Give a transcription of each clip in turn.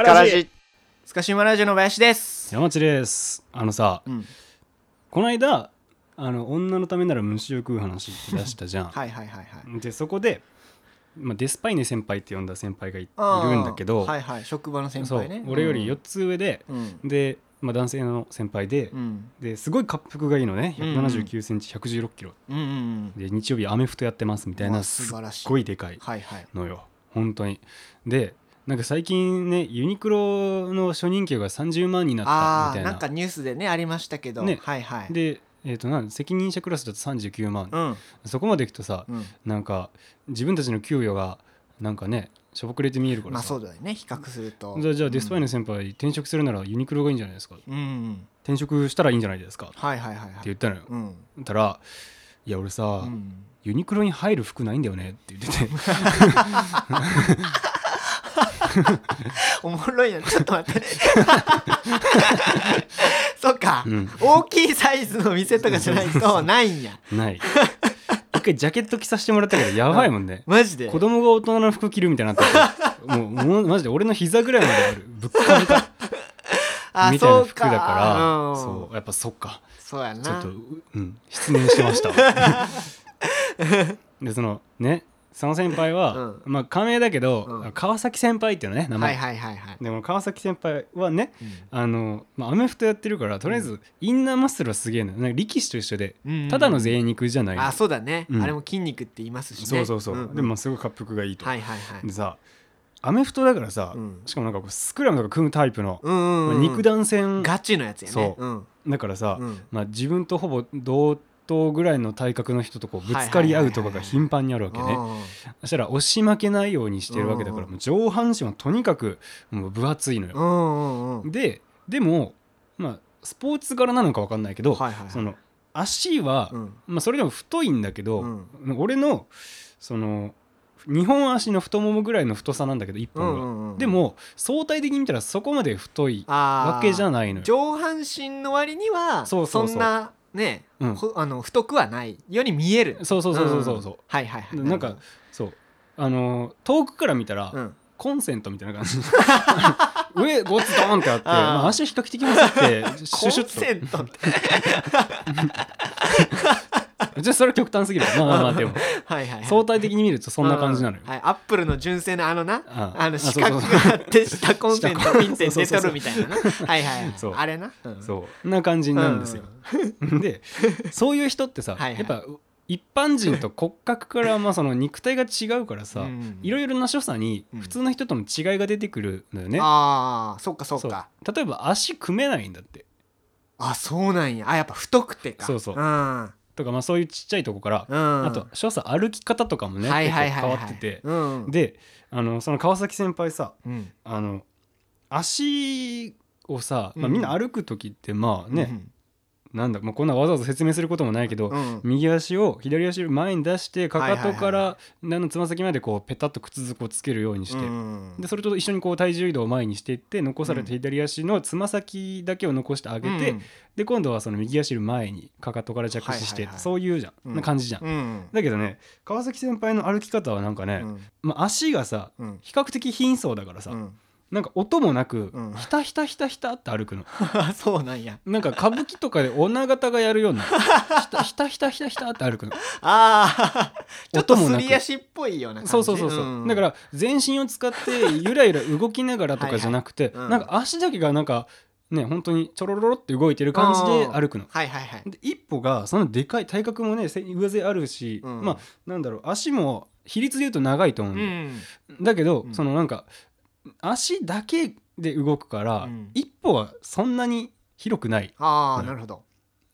スカラジスカシウマラジオの林です。山地です。あのさうん。この間あの女のためなら虫を食う話って出したじゃん。はいはいはいはい。でそこで、まあ、デスパイネ先輩って呼んだ先輩がいるんだけど、はいはい職場の先そう輩ね俺より4っつ上で、うん。で、まあ、男性の先輩で,、うん。ですごい滑腹がいいのね。うん。1 7 9センチ1 1 6キロ。うんうんうん。で日曜日アメフトやってますみたいなすっ素晴らしい。ごいでかいはいはい。のよ。本当に。でなんか最近ねユニクロの初任給が30万になったみたいな。なんかニュースでねありましたけど。ね。はいはい。で、えー、となん責任者クラスだと39万、うん。そこまでいくとさ、うん。なんか自分たちの給与がなんかねしょぼくれて見えるからまあさ、そうだよね比較すると。じゃあじゃあデスパイのの先輩、転職するならユニクロがいいんじゃないですか。うんうん。転職したらいいんじゃないですか。ってはいはいはい。はい言ったのよ、うん。たら「いや俺さ、うん。ユニクロに入る服ないんだよね」って言ってて おもろいなちょっと待って。そっか、うん。大きいサイズの店とかじゃないとないんや。ない。一回ジャケット着させてもらったけどやばいもんね。マジで？子供が大人の服着るみたいになっててもうもうマジで俺の膝ぐらいまであるぶっかんか あみたいなそう服だからうんそう。やっぱそっか。そうやな。ちょっとううん。失念しました。でそのねその先輩は、うん。まあ仮名だけど、うん。川崎先輩っていうのね名前、はいはいはいはい、でも川崎先輩はねうん。あの、まあ、アメフトやってるからとりあえずインナーマッスルはすげえのなんか力士と一緒でうんただの贅肉じゃない。の、あそうだね、うん。あれも筋肉って言いますしね。そうそうそう、んん。でもすごい滑腹がいいと、はいはいはい。でさアメフトだからさ、うん。しかもなんかスクラムとか組むタイプの、うんうんうんまあ肉弾戦。ガチのやつやね。そう。うん。だからさ、うん。まあ、自分とほぼ同等ぐらいの体格の人とこうぶつかり合うとかが頻繁にあるわけね。そしたら押し負けないようにしてるわけだからうんもう上半身はとにかくもう分厚いのよ。ででもまあスポーツ柄なのか分かんないけど、その足は、うん。まあ、それでも太いんだけど、うん。俺のその2本足の太ももぐらいの太さなんだけど1本が、でも相対的に見たらそこまで太いわけじゃないのよ。上半身の割にはそんなね、うん。ほあの太くはないように見える。そうそうそうそうそう。そう、はいはいはい。なんかそう。あの遠くから見たら、うん。コンセントみたいな感じ。上ゴツドーンってあって あー。まあ、足は比較的細くてシコンュシュセントって。ッとじゃあそれは極端すぎるまあまあまあでも はいはい。はい相対的に見るとそんな感じなのよ、はい、アップルの純正のあのなああ。のあ四角があって下コンセント下ピンって出とるみたいなな。はいはいはい。そう。あれな、うん。そう。な感じなんですよ、でそういう人ってさはいはい。やっぱ一般人と骨格からまあその肉体が違うからさ、うん。いろいろな所作にうん。普通の人との違いが出てくるのよね、ああそっかそっか。例えば足組めないんだって。あそうなんや。あやっぱ太くてか。そうそう。うんとかまあそういうちっちゃいとこから、うん。あと所作歩き方とかもね、はいはい変わってて、うん。であのその川崎先輩さうん。あの足をさ、まあ、うん。みんな歩く時ってまあね、なんだ、まあ、こんなわざわざ説明することもないけど、うん。うん右足を左足を前に出してかかとからつま先までこうペタッと靴底をつけるようにして、うん。でそれと一緒にこう体重移動を前にしていって残された左足のつま先だけを残してあげて、うん。で今度はその右足前にかかとから着地して、そういうじゃん、うんな感じじゃん。うん。だけどね川崎先輩の歩き方はなんかね、うん。まあ、足がさうん。比較的貧相だからさ、うんなんか音もなく、うん。ひたひたひたひたって歩くの。そうなんや。なんか歌舞伎とかで女方がやるようなひた ひたひたひたひたって歩くの。ああ ちょっと音もなくすり足っぽいような感じ？そうそうそうそう、だから全身を使ってゆらゆら動きながらとかじゃなくてはいはいうん。なんか足だけがなんかね本当にちょろろろって動いてる感じで歩くの。はいはいはい。で一歩がそのでかい体格もねせ上背あるし、うん。まあなんだろう足も比率で言うと長いと思うんうん。だけど、うん。そのなんか足だけで動くから、うん。一歩はそんなに広くない。うん。ああなるほど。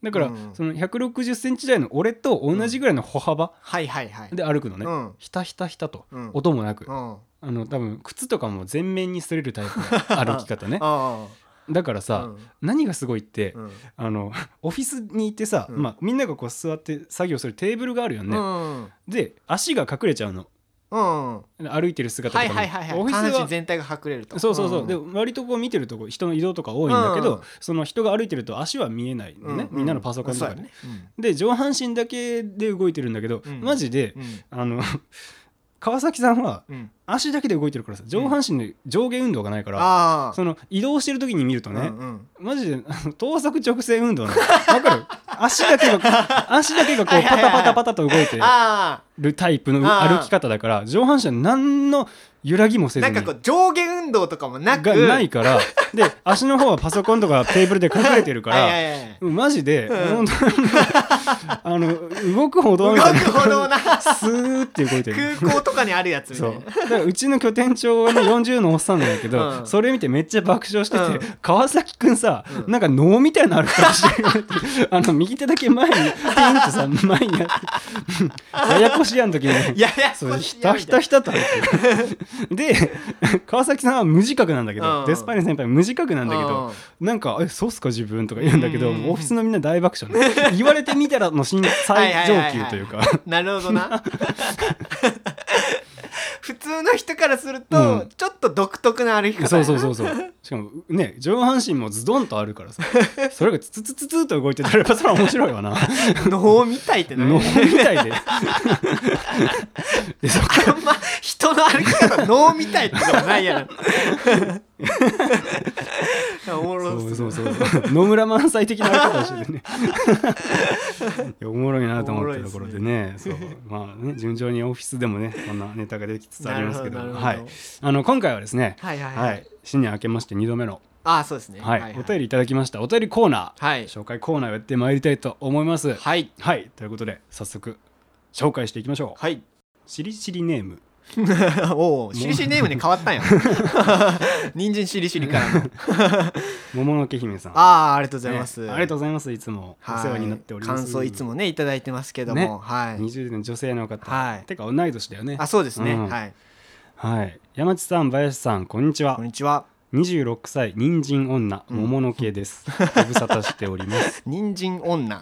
だから、うん。その1 6 0ンチ台の俺と同じぐらいの歩幅はいはいはい。で歩くのね、うん。ひたひたひたと、うん。音もなく、うん。あの多分靴とかも全面に擦れるタイプの 歩き方ね。あだからさ、何がすごいって、うん。あのオフィスに行ってさ、うん。まあ、みんながこう座って作業するテーブルがあるよね、うん。で足が隠れちゃうのうん。歩いてる姿とかも、はいはいはいはい。オフィス下半身は全体が隠れると。そうそうそう、ん。で割とこう見てるとこ人の移動とか多いんだけど、うんその人が歩いてると足は見えないのね、うみんなのパソコンとかで、そうやね。で上半身だけで動いてるんだけど、うん。マジであの川崎さんはうん。足だけで動いてるからさ上半身の上下運動がないから、ああその移動してる時に見るとね、うんうん。マジで 等速直線運動わかる？足だけが 足だけがこうパタパタパタと動いてあるタイプの歩き方だから上半身は何の揺らぎもせずにあなんかこう上下運動とかもなくがないからで足の方はパソコンとかテーブルで隠れてるから、マジで、うん。あの動く歩道動みたいなくほどな。スーって動いてる。空港とかにあるやつみたそいう。なだからうちの拠点長はね40のおっさんなんだけど、うん。それ見てめっちゃ爆笑してて、うん。川崎くんさ、うん。なんか能みたいな歩き方してるよって。あの右手だけ前にピンってさ前にやって。ややこしやん時に。やいやそうひたひたひたと歩いてる。で川崎さんは無自覚なんだけど、うん。デスパイネ先輩は無自覚なんだけど、なんか「えそうっすか自分」とか言うんだけど、うんオフィスのみんな大爆笑ね。言われてみたらの新最上級というか。なるほどな。普通の人からすると、うん。ちょっと独特な歩き方そうそうそううそう。しかもね上半身もズドンとあるからさ。それがツツツツツと動いてたらやっぱそれは面白いわな。脳みたいってな能みたいで。でそっかあんま人の歩き方脳みたいってことないやろ おもろそうそうそう野村萬斎的な歩き方をしててねいやおもろいなと思ったところでね。そう。まあね順調にオフィスでもねこんなネタができつつありますけど。はい。あの今回はですねはいはいははい、い新年明けまして2度目の。ああそうですね。はい。お便りいただきました。お便りコーナー。はい。紹介コーナーをやってまいりたいと思いますはいはいということで早速紹介していきましょうはいしりしりネーム おおしりしりネームに変わったんや。人参しりしりからの。桃の毛姫さん。ああありがとうございます、ねありがとうございますいつも。お世話になっております。感想いつもねいただいてますけども、ね。はい。20代の女性の方、はい。てか同い年だよね。あそうですね、うん。はい。はい。山地さん林さんこんにちは。こんにちは。26歳人参女うん。桃の毛です、ご無沙汰しております。人参女。な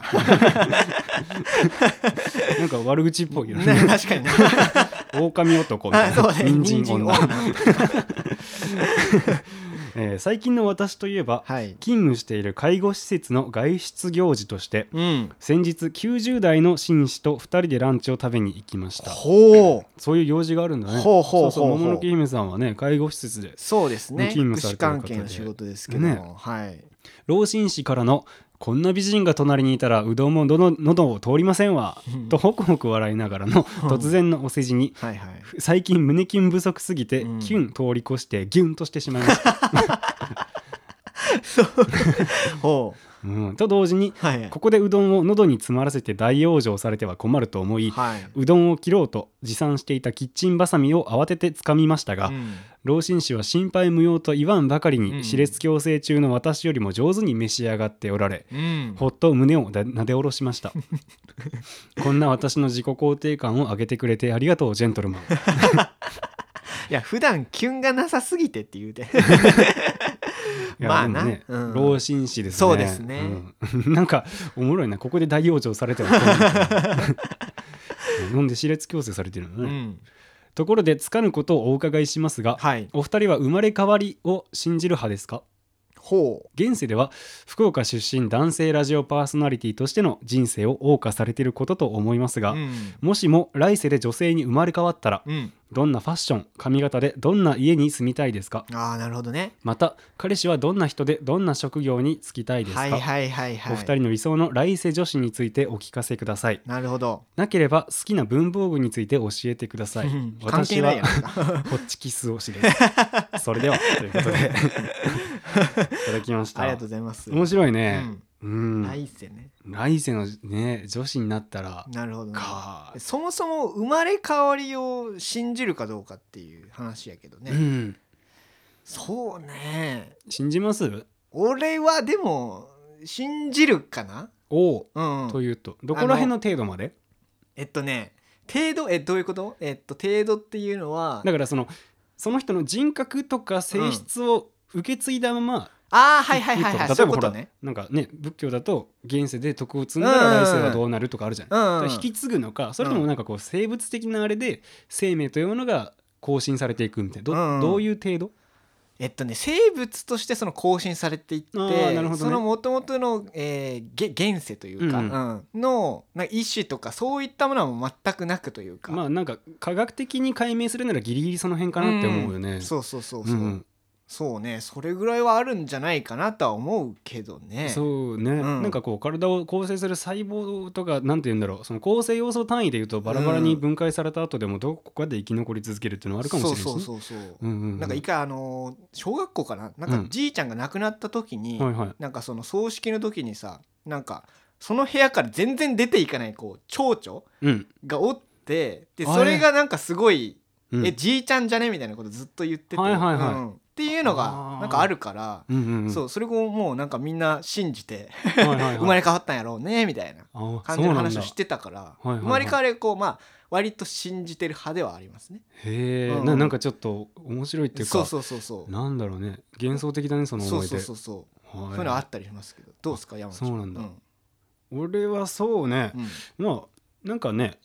んか悪口っぽいよねね。確かにね狼男みたいな。ね。人参女。人 えー最近の私といえばはい。勤務している介護施設の外出行事としてうん。先日90代の紳士と2人でランチを食べに行きました。ほう。そういう用事があるんだね。ほうほうそうそう桃の木姫さんはね介護施設でそうですね。勤福務されてる方で。祉関係の仕事ですけども、ね。はい。老紳士からの「こんな美人が隣にいたらうどんもどの喉を通りませんわうん」とホクホク笑いながらの突然のお世辞にはいはい。最近胸キュン不足すぎてうん。キュン通り越してギュンとしてしまいました、ほうん、と同時にうはい。ここでうどんを喉に詰まらせて大往生されては困ると思いはい。うどんを切ろうと持参していたキッチンバサミを慌てて掴みましたが、うん。老紳士は心配無用と言わんばかりうん。に歯列矯正中の私よりも上手に召し上がっておられ、うん。ほっと胸をななで下ろしました。こんな私の自己肯定感を上げてくれてありがとうジェントルマン。いや普段キュンがなさすぎてって言うて まあな。ね、うん。老紳士ですね。そうですね。うん。なんかおもろいな。ここで大往生されてる飲ん で歯列矯正されてるのね、うん。ところでつかぬことをお伺いしますが、はい。お二人は生まれ変わりを信じる派ですか？ほ現世では福岡出身男性ラジオパーソナリティとしての人生を謳歌されていることと思いますが、ううん。もしも来世で女性に生まれ変わったらうん。どんなファッション髪型でどんな家に住みたいですか？ああなるほどね。また彼氏はどんな人でどんな職業に就きたいですか、はいはいはいはい。お二人の理想の来世女子についてお聞かせください。なるほど。なければ好きな文房具について教えてください。私はホッチキス推しです。それではということで いただきました。ありがとうございます。面白いね。うん、来世ね。来世のね女子になったら。なるほどね。か、そもそも生まれ変わりを信じるかどうかっていう話やけどね、うん。そうね。信じます？俺はでも信じるかな？おう。うん、というとどこら辺の程度まで？えっとね程度えどういうこと？えっと程度っていうのはだからそのその人の人格とか性質を受け継いだまま、ああはいはいはいはい。例えばほら、ねなんかね仏教だと現世で徳を積ん。だら来世はどうなるとかあるじゃん、うん。うん引き継ぐのかそれともなんかこう生物的なあれで生命というものが更新されていくみたいな。ど,、うん。うんどういう程度？えっとね生物としてその更新されていって、ね。その元々の、えー、げ現世というか、うんうん。のな意思とかそういったものはもう全くなくというか、まあなんか科学的に解明するならギリギリその辺かなって思うよね、ん。そうそうそうそう、うんうんそうねそれぐらいはあるんじゃないかなとは思うけどね。そうね、ん。なんかこう体を構成する細胞とかなんて言うんだろうその構成要素単位で言うとバラバラに分解された後でもどこかで生き残り続けるっていうのはあるかもしれないし、ね、そうそうそうそう、うんうんうん。なんか一回あのー小学校かな？なんかうん。じいちゃんが亡くなった時に、はいはい。なんかその葬式の時にさなんかその部屋から全然出ていかないこう蝶々うん、がおってであれ。それがなんかすごい「うん、えじいちゃんじゃね?」みたいなことずっと言ってて、はいはいはい。うんっていうのあがー。なんかあるから、うんうんうん。そうそれをもうなんかみんな信じてはいはいはい。生まれ変わったんやろうねみたいなあ感じの話をしてたからいはいはい。生まれ変わりこうまあ割と信じてる派ではありますね。へえ、うん。ななんかちょっと面白いっていうかそうそうそうそう。なんだろうね。幻想的だねそのそう思い出。そうそうそうはい。そういうのあったりしますけどどうですか山本そうなんだ。うん。俺はそうね、うん。まあなんかね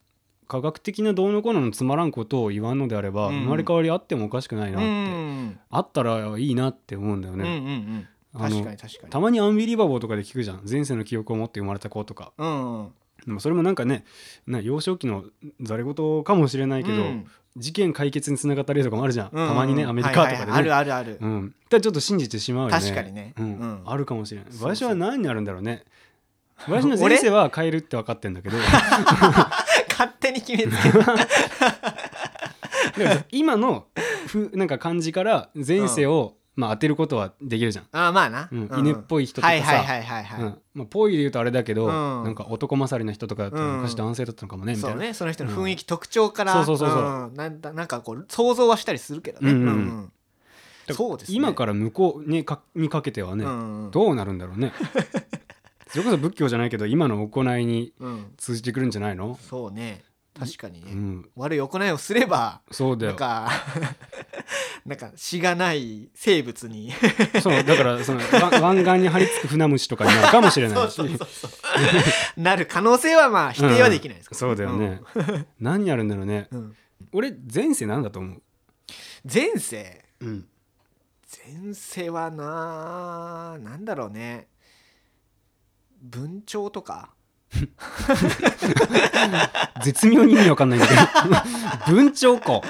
科学的などうのこうののつまらんことを言わんのであれば、うん。生まれ変わりあってもおかしくないなうって、ん。あったらいいなって思うんだようん。うん。うね、ん。あの確かに確かにたまにアンビリバボーとかで聞くじゃん。前世の記憶を持って生まれた子とかうん。うん。でもそれもなん。かねな幼少期のざれ言かもしれないけど、うん。事件解決につながった例とかもあるじゃん、うん。たまにねアメリカとかでね、はいはいはいあるあるあるうん、だちょっと信じてしまうよね確かにねうん。うん。あるかもしれない私は何になるん。だろうね私の前世は変えるって分かってん。だけど勝手に決めつける。だからさ今のふなんか感じから前世を、まあ、当てることはできるじゃん、あまあな。うん。うん。犬っぽい人とかさ、はいはいはいはいはい。うん。まあ、ぽいで言うとあれだけど、うん。なんか男勝りな人とかだったらうん。昔男性だったのかもね、みたそいうな、ね。その人の雰囲気特徴からそうそうそうそう。ん。なんだなんかこう想像はしたりするけどね。うんうんうん。そうですね。今から向こうにかにかけてはね、うんうん。どうなるんだろうねそれこそ仏教じゃないけど今の行いにうん。通じてくるんじゃないの、そうね。確かにね。うん、悪い行いをすればそうだよ。なんか なんかしがない生物に。そうだからそのわ湾岸に張り付く船虫とかになるかもしれないし。そうそうそうそう。なる可能性はまあ否定はできないですからそうだよね、何やるんだろうね。うん。うん俺前世なんだと思う、前世？うん、前世はななんだろうね文鳥とか？絶妙に意味わかんないんだけど。文鳥か。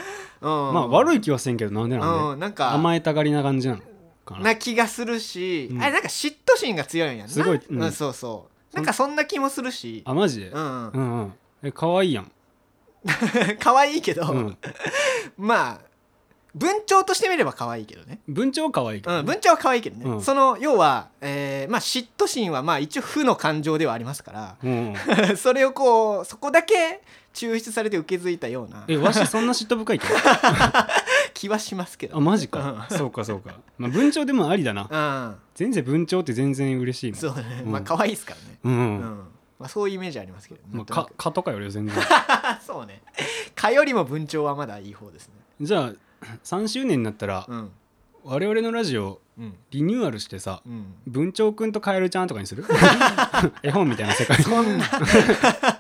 うん。まあ悪い気はせんけどなんでなんで、うんなんか甘えたがりな感じなのかな。な気がするし、うん。あれなんか嫉妬心が強いんや。すごい。うん。うんそうそう。なんかそんな気もするし。あマジで、うん。うんうん。え可愛いやん、可愛いけど、うん、まあ文鳥としてみれば可愛いけどね。文鳥は可愛いけどね、うん、文鳥は可愛いけどね、うん。その要は、えーまあ、嫉妬心はまあ一応負の感情ではありますかうん、ら それをこうそこだけ抽出されて受け継いだようなえわしそんな嫉妬深いけど？気はしますけど。あマジか、そうかそうか、まあ、文鳥でもありだな。うん。全然文鳥って全然嬉しいもん。そうね、うん。まあ可愛いですからね、うん、ううん。んまあ、そういうイメージありますけど、まあ、か蚊とかよりは全然。そうね。蚊よりも文鳥はまだいい方ですね。じゃあ3周年になったらうん。我々のラジオうん。リニューアルしてさうん。文鳥くんとカエルちゃんとかにする？絵本みたいな世界。そんな。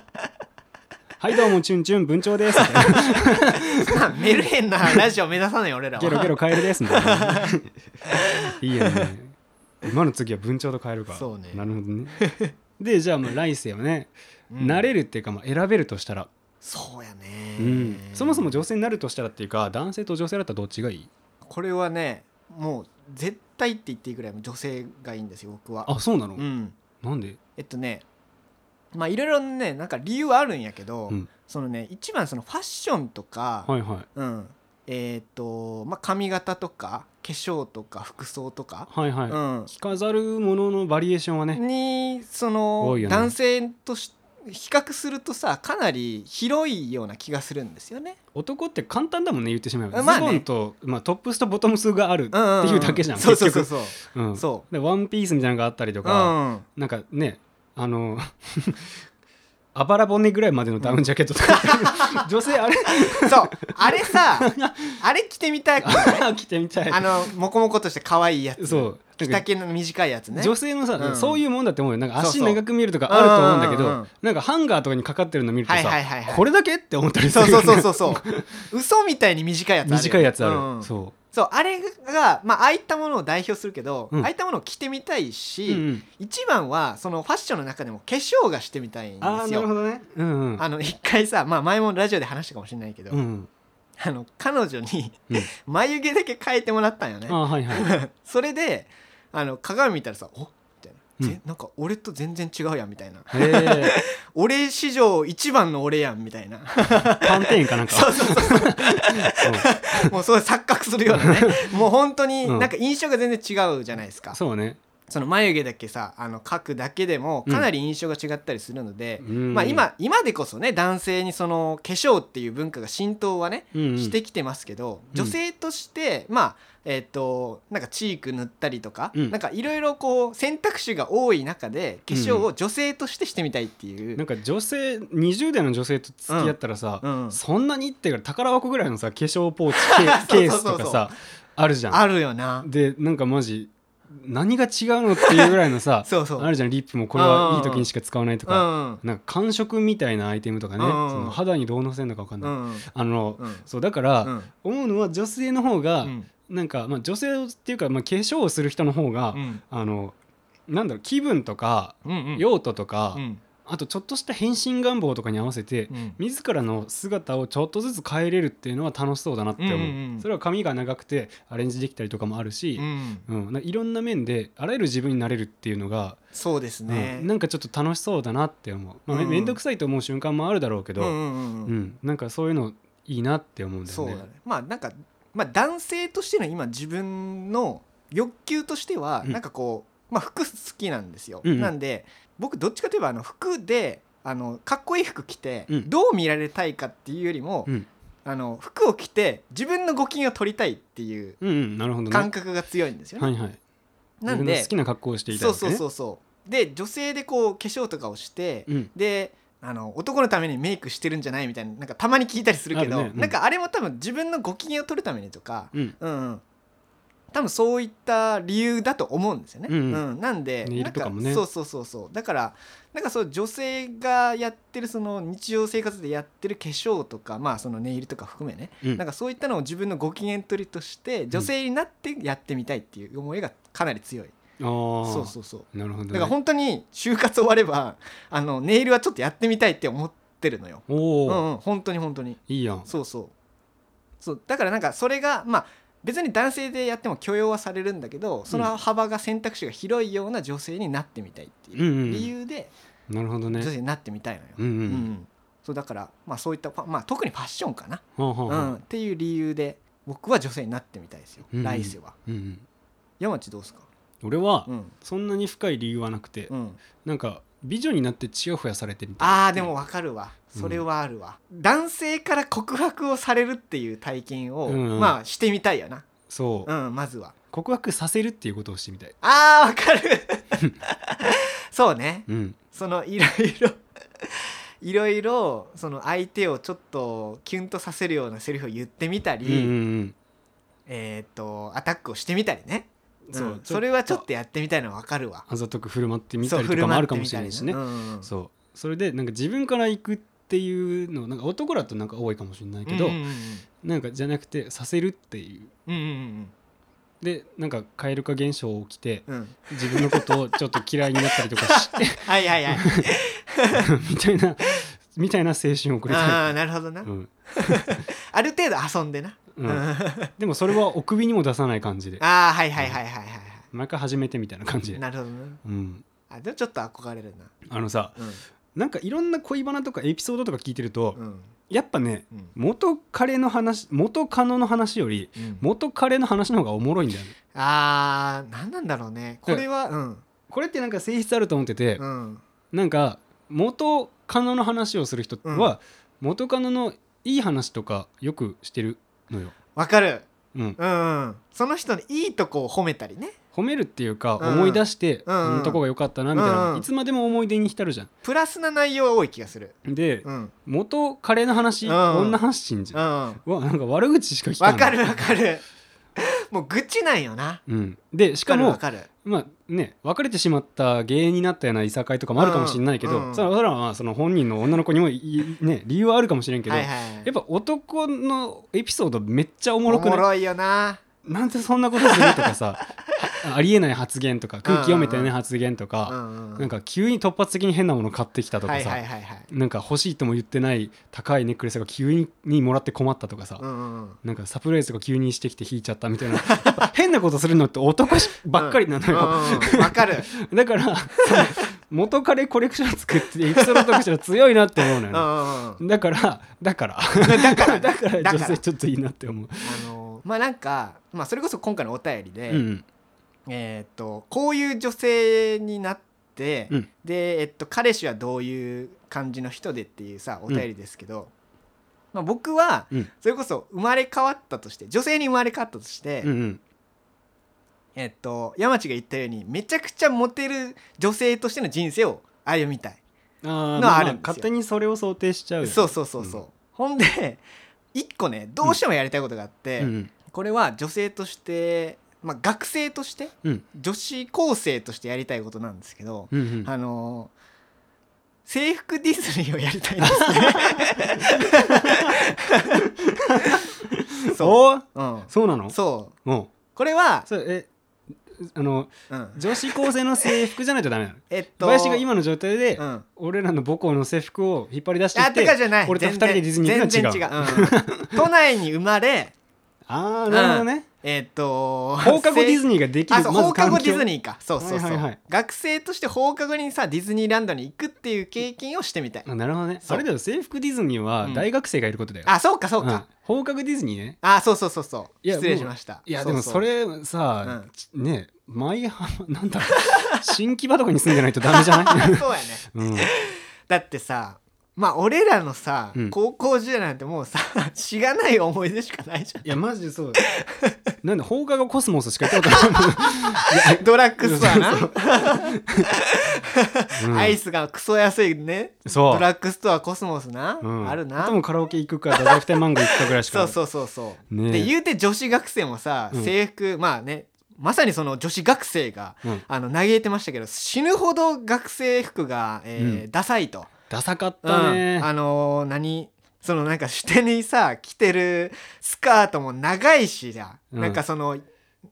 はいどうもチュンチュン文鳥です。みたいなメルヘンなラジオ目指さない俺らは。ゲロゲロカエルですみたいな。いいよね。今の次は文鳥とカエルか。そうね。なるほどね。でじゃあもう来世はね、うん。なれるっていうか、まあ、選べるとしたら、そうやね、うん、そもそも女性になるとしたらっていうか男性と女性だったらどっちがいい？これはねもう絶対って言っていいぐらい女性がいいんですよ僕は。あそうなの、うん。なんで？えっとねまあいろいろねなんか理由はあるんやけど、うん。そのね一番そのファッションとか、はいはい。うん。えーっとまあ髪型とか化粧とか服装とか、はいはい、うん。着飾るもののバリエーションはねにその、多いよね。男性とし比較するとさかなり広いような気がするんですよね。男って簡単だもんね言ってしまえば、まあねズボンと、まあ、トップスとボトムスがあるっていうだけじゃん、そうそうそうそう。うんそでワンピースみたいなのがあったりとう。か、うん。なんかねあのあばら骨ぐらいまでのダウンジャケットとか、女性あれ？そう。あれさ、あれ着てみたい。着てみたい。あの、もこもことして可愛いやつ。そう。着丈の短いやつね。女性のさ、うん。そういうもんだって思うよ。なんか足長く見えるとかあると思うんだけど、うんうんうんなんかハンガーとかにかかってるの見るとさ、はいはいはいはい。これだけ？って思ったりするそうそうそうそうそう。嘘みたいに短いやつあるよね。短いやつある、うん。そうそうあれがまあああいったものを代表するけど、うん。ああいったものを着てみたいし、うんうん。一番はそのファッションの中でも化粧がしてみたいんああですよ。なるほどね。うんうん。あの一回さ、まあ、前もラジオで話したかもしれないけど、うんあの彼女にうん。眉毛だけ変えてもらったんよね。ああはいはい。それであの鏡見たらさ「おぜなんか俺と全然違うやん」みたいな。へえ「俺史上一番の俺やん」みたいな。パンテーンかなんか。そうそうそう。もうそう錯覚するようなね。もう本当にうん。なんか印象が全然違うじゃないですか、そうねその眉毛だけさあの描くだけでもかなり印象が違ったりするので、うん。まあ、今今でこそね男性にその化粧っていう文化が浸透はね、うん。うんしてきてますけどうん。女性としてまあえっ、となんかチーク塗ったりとか、うん。なんかいろいろこう選択肢が多い中で化粧を女性としてしてみたいっていう、なんか女性20代の女性と付き合ったらさ、うん。そんなにっていうか宝箱ぐらいのさ化粧ポーチケケースとかさあるじゃん。あるよな。でなんかマジ何が違うのっていうぐらいのさ そうそう。あるじゃんリップもこれはいい時にしか使わないとうか、ん。なんか感触みたいなアイテムとかね、うんその肌にどうのせんのか分かんない、うんあの、うん。そうだから、うん。思うのは女性の方が、うん。なんか、まあ、女性っていうか、まあ、化粧をする人の方が、うん。あのなんだろう気分とか用途とか、うんあとちょっとした変身願望とかに合わせて、うん。自らの姿をちょっとずつ変えれるっていうのは楽しそうだなって思う、うんうんうん。それは髪が長くてアレンジできたりとかもあるしう、んうん。いろんな面であらゆる自分になれるっていうのが、そうですね、うん。なんかちょっと楽しそうだなって思う、まあめうん。めんどくさいと思う瞬間もあるだろうけど、うん。うん。なんかそういうのいいなって思うんだよね。そうだね。まあなんか、まあ、男性としての今自分の欲求としては、うん。なんかこう、まあ、服好きなんですよ、うんうん。なんで僕どっちかといえばあの服であのかっこいい服着て、うんどう見られたいかっていうよりも、うんあの服を着て自分のご機嫌を取りたいっていううんうん、なるほどね。感覚が強いんですよね。はいはい。自分のなんで好きな格好をしていたそうわけね。そうそうそうで女性でこう化粧とかをして、うんであの男のためにメイクしてるんじゃないみたいななんかたまに聞いたりするけどあるねうんなんかあれも多分自分のご機嫌を取るためにとか、うんうんうん、多分そういった理由だと思うんですよね。うんうんなんでネイルとかもねなんそうそうそうそうだからなんかそう女性がやってるその日常生活でやってる化粧とかまあそのネイルとか含めね、うんなんかそういったのを自分のご機嫌取りとして女性になってやってみたいっていう思いがかなり強い。ああ。そうそうそうなるほど、ね。だから本当に就活終わればあのネイルはちょっとやってみたいって思ってるのよ。おうお、んうん本当に本当に。いいやん。そうそうそうだからなんかそれがまあ別に男性でやっても許容はされるんだけどその幅が選択肢が広いような女性になってみたいってうんうんいう理由でなるほどね。女性になってみたいのよ。うんうん。うん。そうだからまあそういったまあ特にファッションかな、はあはあはあ。うん、っていう理由で僕は女性になってみたいですよ、うんうん。来世は。うんうん。山地どうですか？俺はうん。そんなに深い理由はなくて、うん、なんか美女になってチヤホヤされてみたいあーでもわかるわ。それはあるわ、男性から告白をされるっていう体験を、うんうん。まあしてみたいよな。そう、うんまずは。告白させるっていうことをしてみたい。あーわかる。そうね。うん。そのいろいろ いろいろその相手をちょっとキュンとさせるようなセリフを言ってみたり、うんうんうん。えっ、とアタックをしてみたりねそううん。それはちょっと。やってみたいのはわかるわ。あざとく振る舞ってみたりとかもあるかもしれないしね。そう。それでなんか自分から行くっていうのなんか男だとなんか多いかもしれないけど、なんかじゃなくてさせるっていう。でなんか蛙化現象起きて自分のことをちょっと嫌いになったりとかして はいはいはい。みたいなみたいな青春を送りあたい。あなるほどな、うん。ある程度遊んでな、うん。あ でもそれはお首にも出さない感じで。あはいはいはいはいはいは毎回始めてみたいな感じで、いなるほどなうん、あでもちょっと憧れるあのさななんかいろんな恋バナとかエピソードとか聞いてると、うん。うんやっぱねうん。元彼の話元カノの話よりうん。元彼の話の方がおもろいんだよね。あー何なんだろうね。これはうん。これってなんか性質あると思ってて、うん。なんか元カノの話をする人は、元カノのいい話とかよくしてるのよ、わかる。うん、うんうん。その人のいいとこを褒めたりね。褒めるっていうか、うん。思い出して、うんこのとこが良かったなみたいな、うんいつまでも思い出に浸るじゃプラスな内容が多い気がする。んで、うん。元彼の話、うん女発信じうんゃん、わうわなんか悪口しか聞かない。かるわかる もう愚痴なんよな。うん、でししかかもかる。まあね別れてしまった原因になったようないさかいとかもあるかもしれないけど、うんうんそれはそれはまあその本人の女の子にもいね 理由はあるかもしれんけど、はいはいやっぱ男のエピソードめっちゃおおもろくない？もろいよな。なんでそんなことする？とかさ あありえない発言とか空気読めてない発言とうか、なんか急に突発的に変なもの買ってきたとはいかさ、なんか欲しいとも言ってない高いネックレスが急にもらって困ったとかさ、なんかサプライズが急にしてきて引いちゃったみたいな。変なことするのって男しばっかりなのよ、わかる。だから元彼コレクション作ってエピソードとかしたら強いなって思うのうんよ、ね、だからだから。だから。だから 女性ちょっといいなって思う。あのまあなんか、まあ、それこそ今回のお便りで、うんえーっとこういう女性になって、うん。で、えっと、彼氏はどういう感じの人でっていうさお便りですけど、まあ、僕はうん。それこそ生まれ変わったとして女性に生まれ変わったとして、うんうん。えっと、山地が言ったようにめちゃくちゃモテる女性としての人生を歩みたい、のまああるんですよ。勝手にそれを想定しちゃう。そうそうそうそう、ほんで一個ねどうしてもやりたいことがあって、うん。これは女性として、まあ、学生としてうん。女子高生としてやりたいことなんですけど、うんうん。あのー制服ディズニーをやりたいんですね。そう、うん、そうなの？そう。うん。これは、それえあのうん、女子高生の制服じゃないとダメなの？えっと林が今の状態で、うん、俺らの母校の制服を引っ張り出してってかじゃない。俺と二人でディズニー行くのは違う。全然違う、うん。都内に生まれ ああなるほどね、えっと放課後ディズニーができるあそう放課後ディズーニーか。そうそうそう、はいはいはい。学生として放課後にさディズニーランドに行くっていう経験をしてみたい。あなるほどね。それだよ制服ディズニーはうん。大学生がいることだよ、あそうかそううん。か、放課後ディズニーね。あそうそうそうそう。失礼しました。いやうう。でもそれさ、ね舞浜なんだろう。新木場とかに住んでないとダメじゃない、そうやね。うん、だってさまあ俺らのさ、うん。高校時代なんてもうさ しがない思い出しかないじゃいやマジでそうなんで放課後コスモスしか行ったことない。んドラッグストアな、う。ん。アイスがクソ安いね。そう。ドラッグストアコスモスな、うん、あるな。あともカラオケ行くか太宰府天満宮行くかぐらいしかそうそうそうそう、ねえ。で言うて女子学生もさ、うん。制服まあねまさにその女子学生が、うん。あの嘆いてましたけど死ぬほど学生服が、えーうん。ダサいと、ダサかっうん。たね、あのー何？そのなんか下にさ着てるスカートも長いしじゃ、うん。なんかその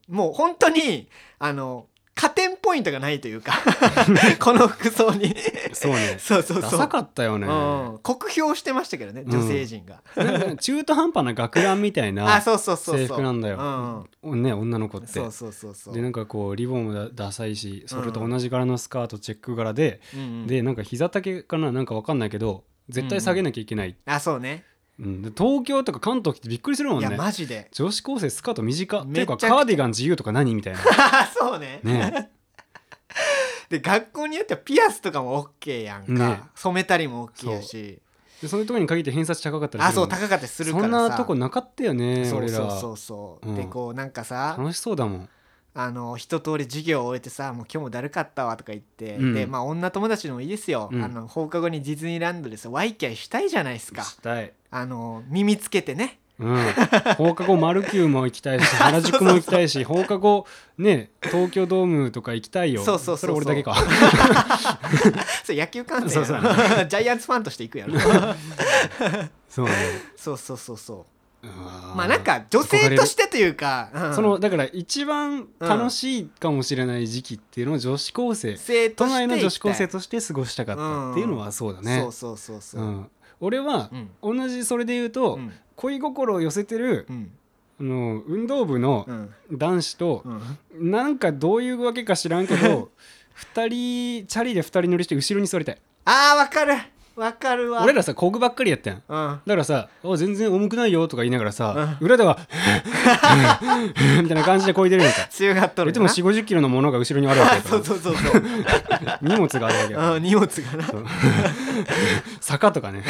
もう本当にあの加点ポイントがないというか この服装に。そうね。そうそうそう。ダサかったよね、うん、酷評してましたけどね女性陣が、なんか中途半端な学ランみたい あなそうそうそうそう。制服なんだよ、ね女の子って。そうそうそうそう。でなんかこうリボンもだダサいしそれと同じ柄のスカートチェック柄で、うん。うんでなんか膝丈かななんかわかんないけど絶対下げなきゃいけない、あそうねうん。で東京とか関東来てびっくりするもんいやねマジで。女子高生スカート短っ。っていうかカーディガン自由とか何みたいな。そうね。ね。で学校によってはピアスとかも OK やんか、ね。染めたりも OK やし。でそう。いうところに限って偏差値高かったりあするもんそう高かったりするからさ。そんなとこなかったよねそうそうそうそう、うん。でこうなんかさ。楽しそうだもんあの一通り授業を終えてさもう今日もだるかったわとか言って、うん。でまあ女友達でもいいですよ、うん。あの放課後にディズニーランドでさワイキャイしたいじゃないですか。あの耳つけてね。うん、放課後マルキューも行きたいし 原宿も行きたいし放課後ね東京ドームとか行きたいよ。そうそうそうそう。れ俺だけか。それ野球観戦やろ。そうそ ジャイアンツファンとして行くやろ。そうね。そうそうそうそうままあなんか女性としてというか、うん。そのだから一番楽しいかもしれない時期っていうのを女子高生、都内の女子高生ととして過ごしたかったっていうのはそうだね。そう、そうそうそう。う、ん、俺はうん。同じそれで言うと、うん。恋心を寄せてるうん。あの運動部のうん。男子とう、ん。なんかどういうわけか知らんけど 2人チャリで2人乗りして後ろに座りたい。あーわかるわかるわ。俺らさこぐばっかりやったやん。うん。だからさ「お全然重くないよ」とか言いながらさ、う裏では「みたいな感じでこいでるやんか。強がっとるいつも4 5 0キロのものが後ろにあるわけやか。そうらそうそうそう。荷物があるわけやからうん荷物がな。坂とかね。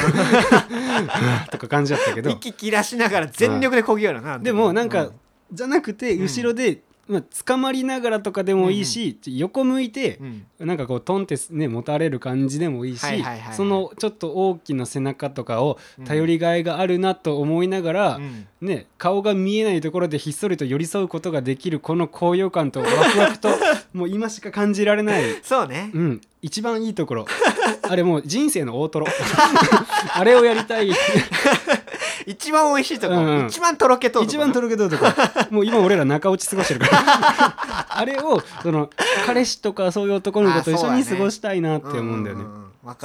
とか感じだったけど。息切らしながら全力でこぎよるなでもなんか、うじゃなくてうん後ろで、まあ捕まりながらとかでもいいし、横向いて、うん。なんかこうトンってね持たれる感じでもいいし、はいはいはいはい。そのちょっと大きな背中とかをうん。頼りがいがあるなと思いながら、うん。ね、顔が見えないところでひっそりと寄り添うことができるこの高揚感とワクワクと もう今しか感じられない、そうね。うん、一番いいところ。あれもう人生の大トロ。あれをやりたいい一番美味しいとこ、うんうん。一番とろけと一番とろけとうとこ。もう今俺ら中落ち過ごしてるから。あれをその彼氏とかそういう男の子と一緒に過ごしたいなって思うんだよね。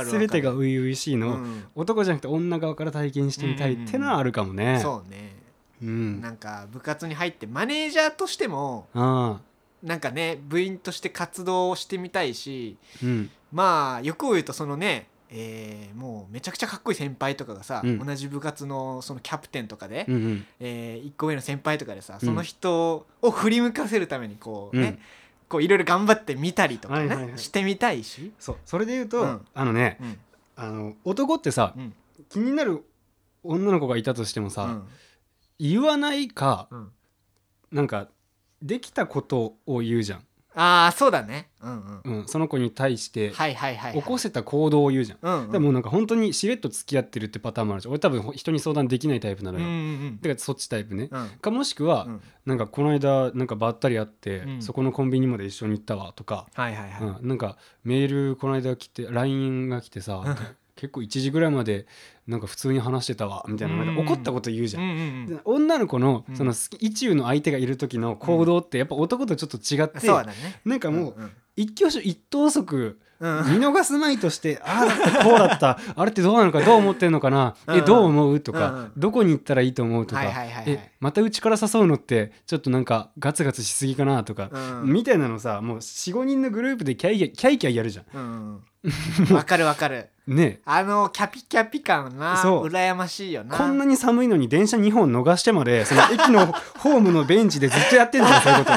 全てが初々しいのを、うん。男じゃなくて女側から体験してみたいってのはあるかもね、そうね。うん。なんか部活に入ってマネージャーとしてもなんかね部員として活動をしてみたいしうん。まあ欲を言うとそのねえーもうめちゃくちゃかっこいい先輩とかがさ、うん。同じ部活のそのキャプテンとかで、うんうん。え1個上の先輩とかでさうんその人を振り向かせるためにこうね、うん。こういろいろ頑張ってみたりとかね、はいはいはい。してみたいし、そうそれで言うと、うん。あのねうん。あの男ってさうん。気になる女の子がいたとしてもさ、うん。言わないかうん。なんかできたことを言うじゃん、ああそうだね。うんうん。うん、その子に対してはいはいはい、はい、起こせた行動を言うじゃん、うんうん、でもなんか本当にしれっと付き合ってるってパターンもあるし俺多分人に相談できないタイプなのうんうよ、ん。だからそっちタイプね、うん。うんかもしくは、うん。なんかこの間なんかばったり会って、うん。そこのコンビニまで一緒に行ったわとか、はいはいはい、うん、なんかメールこの間来て LINE が来てさ、うん結構1時ぐらいまでなんか普通に話してたわみたいななんか怒ったこと言うじゃん。うんうんうん。で女の子のうん。その好き意中の相手がいる時の行動ってやっぱ男とちょっと違って、そうだね。なんかもううん一挙手一投足見逃すまいとしてああこうだった。あれってどうなのかどう思ってんのかな。えうん。どう思うとかどこに行ったらいいと思うとか。えまたうちから誘うのってちょっとなんかガツガツしすぎかなとかうん。みたいなのさもう45人のグループでキャイキャイキャイキャイやるじゃうんうんわかるわかる。ん。ね。あのキャピキャピ感なそう。羨ましいよな。こんなに寒いのに電車2本逃してまでその駅のホームのベンチでずっとやってんじゃんそういうこ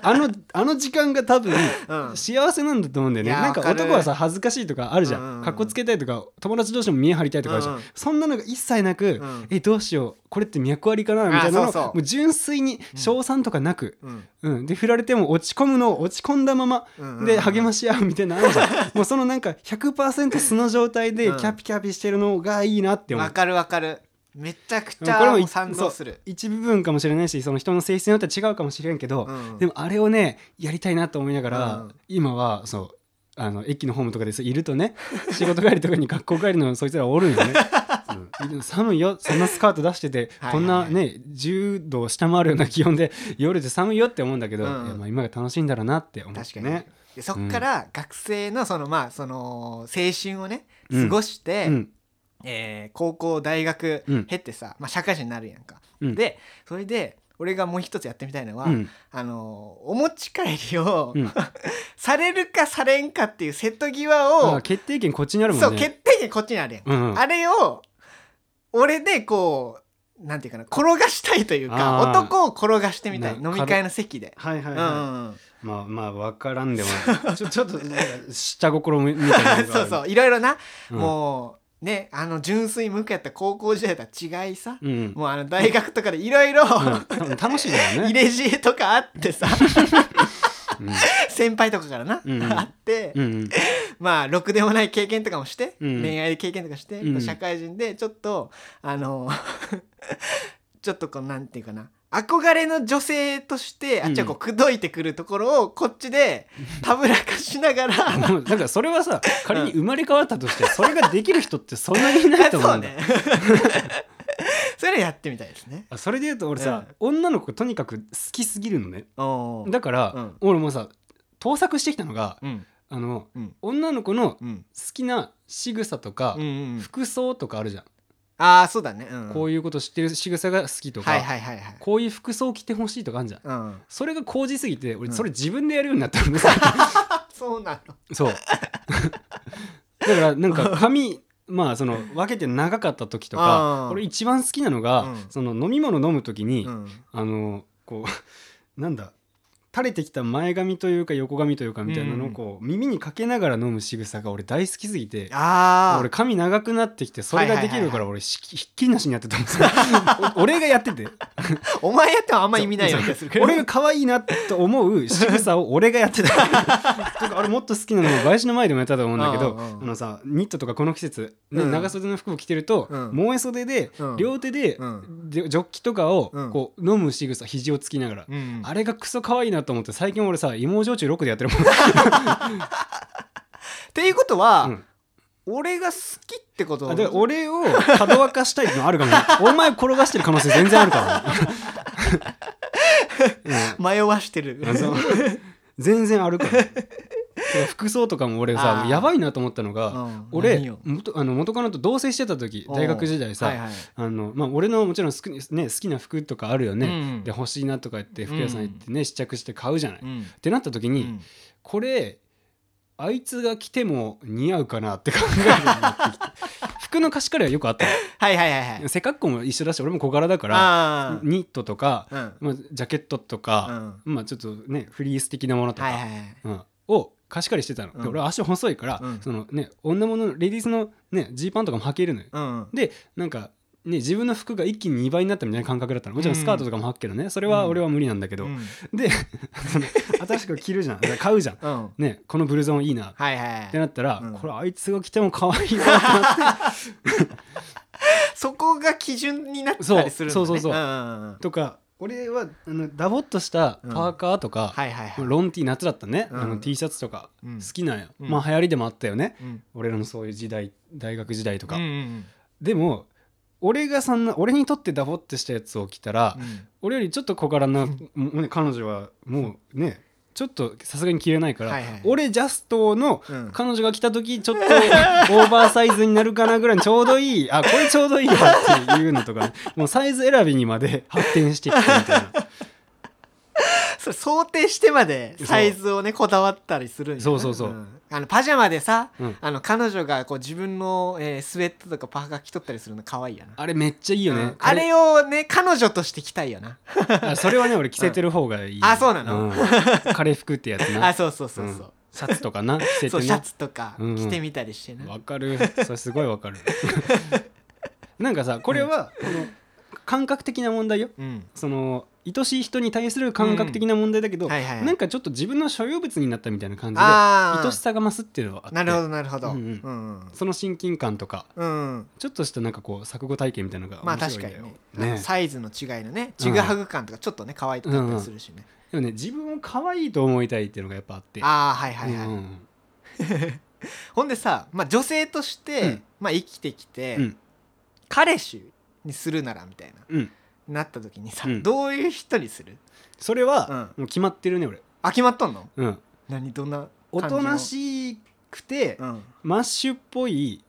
と。あのあの時間が多分うん。幸せなんだと思うんだよね。なんか男はさ恥ずかしいとかあるじゃうんうんうん。んかっこつけたいとか友達同士も見え張りたいとかあるじゃん、うんうん。そんなのが一切なく、うん。えどうしよう。これって脈ありかな？みたいなの。あそうそう。もう純粋に賞賛とかなく、うん。うん。で振られても落ち込むのを落ち込んだまま、うんうんで励まし合うみたいなのあるじゃん。もうそのなんか100%素の状態でキうん。ャピキャピしてるのがいいなって思う。わかるわかる。めちゃくちこれもいゃ賛同する。一部分かもしれないしその人の性質によっては違うかもしれんけど、うん。でもあれをねやりたいなと思いながら、うん。今はそうあの駅のホームとかでそういるとね 仕事帰りとかに学校帰りのそいつらおるんよね、うん。寒いよそんなスカート出しててはいはいこんなね10度を下回るような気温で夜で寒いよって思うんだけど、うん。いやまあ今が楽しいんだろうなって思っ確かに、てね。でそっから学生のそのまあその青春をねうん。過ごして、うん。えー高校大学うん。経ってさ、まあ、社会人になるやんか、うん。でそれで俺がもう一つやってみたいのは、うん。あのお持ち帰りを、うん。されるかされんかっていう瀬戸際を、あ決定権こっちにあるもんね。そう決定権こっちにあるやん、うんうん。あれを俺でこうなんていうかな転がしたいというか男を転がしてみたい。な飲み会の席で。うんはいはい。はい。うんうんまあまあ分からんでもない ちょちょっと下心みたいな そうそういろいろな、うん。もうねあの純粋無垢やった高校時代とは違いさ、うん。もうあの大学とかでいろいろ楽しいだろうね。入れ知恵とかあってさうん。先輩とかからな、うん。うん。あって、うんうん。まあろくでもない経験とかもして、うん。恋愛経験とかして、うん。社会人でちょっとあのちょっとこうなんていうかな憧れの女性としてあっちはこう口説いてくるところをこっちで たぶらかしながらもうだからそれはさ仮に生まれ変わったとしてそれができる人ってそんなにいないと思う うんね。それやってみたいですね。あそれで言うと俺さ、女の子がとにかく好きすぎるのね。おー。だから、うん。俺もさ盗作してきたのがうん。あのうん。女の子の好うん。きな仕草とか、うんうん。服装とかあるじゃん、ああそうだね、うん、こういうこと知ってる仕草が好きとか、はいはいはいはい。こういう服装着てほしいとかあるじゃん。うん。それが高じすぎて俺うん。それ自分でやるようになったの。ね、さそうなの。そう。だからなんか髪まあその分けて長かった時とあーか俺一番好きなのが、うん。その飲み物飲む時に、うん。あのこうなんだ垂れてきた前髪というか横髪というかみたいなのをこう耳にかけながら飲む仕草が俺大好きすぎてああ俺髪長くなってきてそれができるから俺しひっきりなしにやってたんですよ。お俺がやってて。お前やってもあんま意味ないような気がするけど。俺が可愛いなと思う仕草を俺がやってた。とかあれもっと好きなのも林の前でもやったと思うんだけどあのさニットとかこの季節、ねうん。長袖の服を着てると、うん。燃え袖で、うん。両手で、ジョッキとかをうん。こう飲む仕草肘をつきながら、うんあれがクソ可愛いなと思って最近俺さ芋焼酎6でやってるもん、っていうことは、うん。俺が好きってこと？あで俺をかどわかしたいってのあるかも お前転がしてる可能性全然あるから。ね、迷わしてる。全然あるから服装とかも俺さやばいなと思ったのが、うん。俺元あの元カノと同棲してた時大学時代さ、はいはい。あのまあ、俺のもちろん好き,、ね、好きな服とかあるよね、うんで欲しいなとか言って服屋さん行ってね、試着して買うじゃない、っうん。てなった時に、うん。これあいつが着ても似合うかなって考えるようになってきて 服の貸し借りはよくあったはいはいはいはい。の背格好も一緒だし俺も小柄だからニットとか、うん。まあ、ジャケットとか、まあ、ちょっとねフリース的なものとか、はいはいはい。うん、を貸し借りしてたの、うん。で俺足細いから、うん。そのね女物のレディースのねジーパンとかも履けるのよ、うん。でなんかね自分の服が一気に2倍になったみたいな感覚だったの。もちろんスカートとかも履くけどね。それは俺は無理なんだけど、うん。で 新しく着るじゃん。買うじゃん。うん。ねこのブルゾンいいな。っはいはい。てなったら、うん。これあいつが着ても可愛いなって。そこが基準になったりするね。そう。そうそうそう。んんん。とか俺はあのダボっとしたパーカーとか、はいはいはい。ロン T 夏だったね、うん。あの T シャツとかうん。好きなん。まあ流行りでもあったよね、うん。俺らのそういう時代大学時代とか、でも俺がそんな俺にとってダボってしたやつを着たら、うん。俺よりちょっと小柄な、もうね、彼女はもうねちょっとさすがに着れないから、はいはい俺ジャストのうん。彼女が来た時ちょっと オーバーサイズになるかなぐらいにちょうどいいあこれちょうどいいわっていうのとか もうサイズ選びにまで発展してきてみたいな。それ想定してまでサイズをねこだわったりするんやそうそうそうんあのパジャマでさ、うん。あの彼女がこう自分の、えースウェットとかパーカー着とったりするの可愛いやな。あれめっちゃいいよね、うん。あれをね彼女として着たいよな。あそれはね俺着せてる方がいい、あそうなの？ん。カレー服ってやつな。あそうそうそうそう、ん。シャツとかな 着せてな。そうシャツとかうんうん。着てみたりしてな、わかる。それすごいわかる。なんかさこれはこの感覚的な問題よ。うん。その愛しい人に対する感覚的な問題だけど、はいはいはい。なんかちょっと自分の所有物になったみたいな感じで愛しさが増すっていうのはあって。なるほどなるほど、ううん。んううん。その親近感とかうん。ちょっとしたなんかこう錯誤体験みたいなのがまあ面白いんだよ確かにね。ね。サイズの違いのね。ちぐはぐ感とかちょっとね可愛かったりするしね、でもね自分を可愛いと思いたいっていうのがやっぱあって。ああはいはいはい、うん。ほんでさ、まあ、女性として、うん。まあ、生きてきて、うん。彼氏にするならみたいな。うんなった時にさ、うん。どういう人にする？それはもう決まってるね俺。あ決まっとんの？うん。何どんなおとない、しくてうん。マッシュっぽい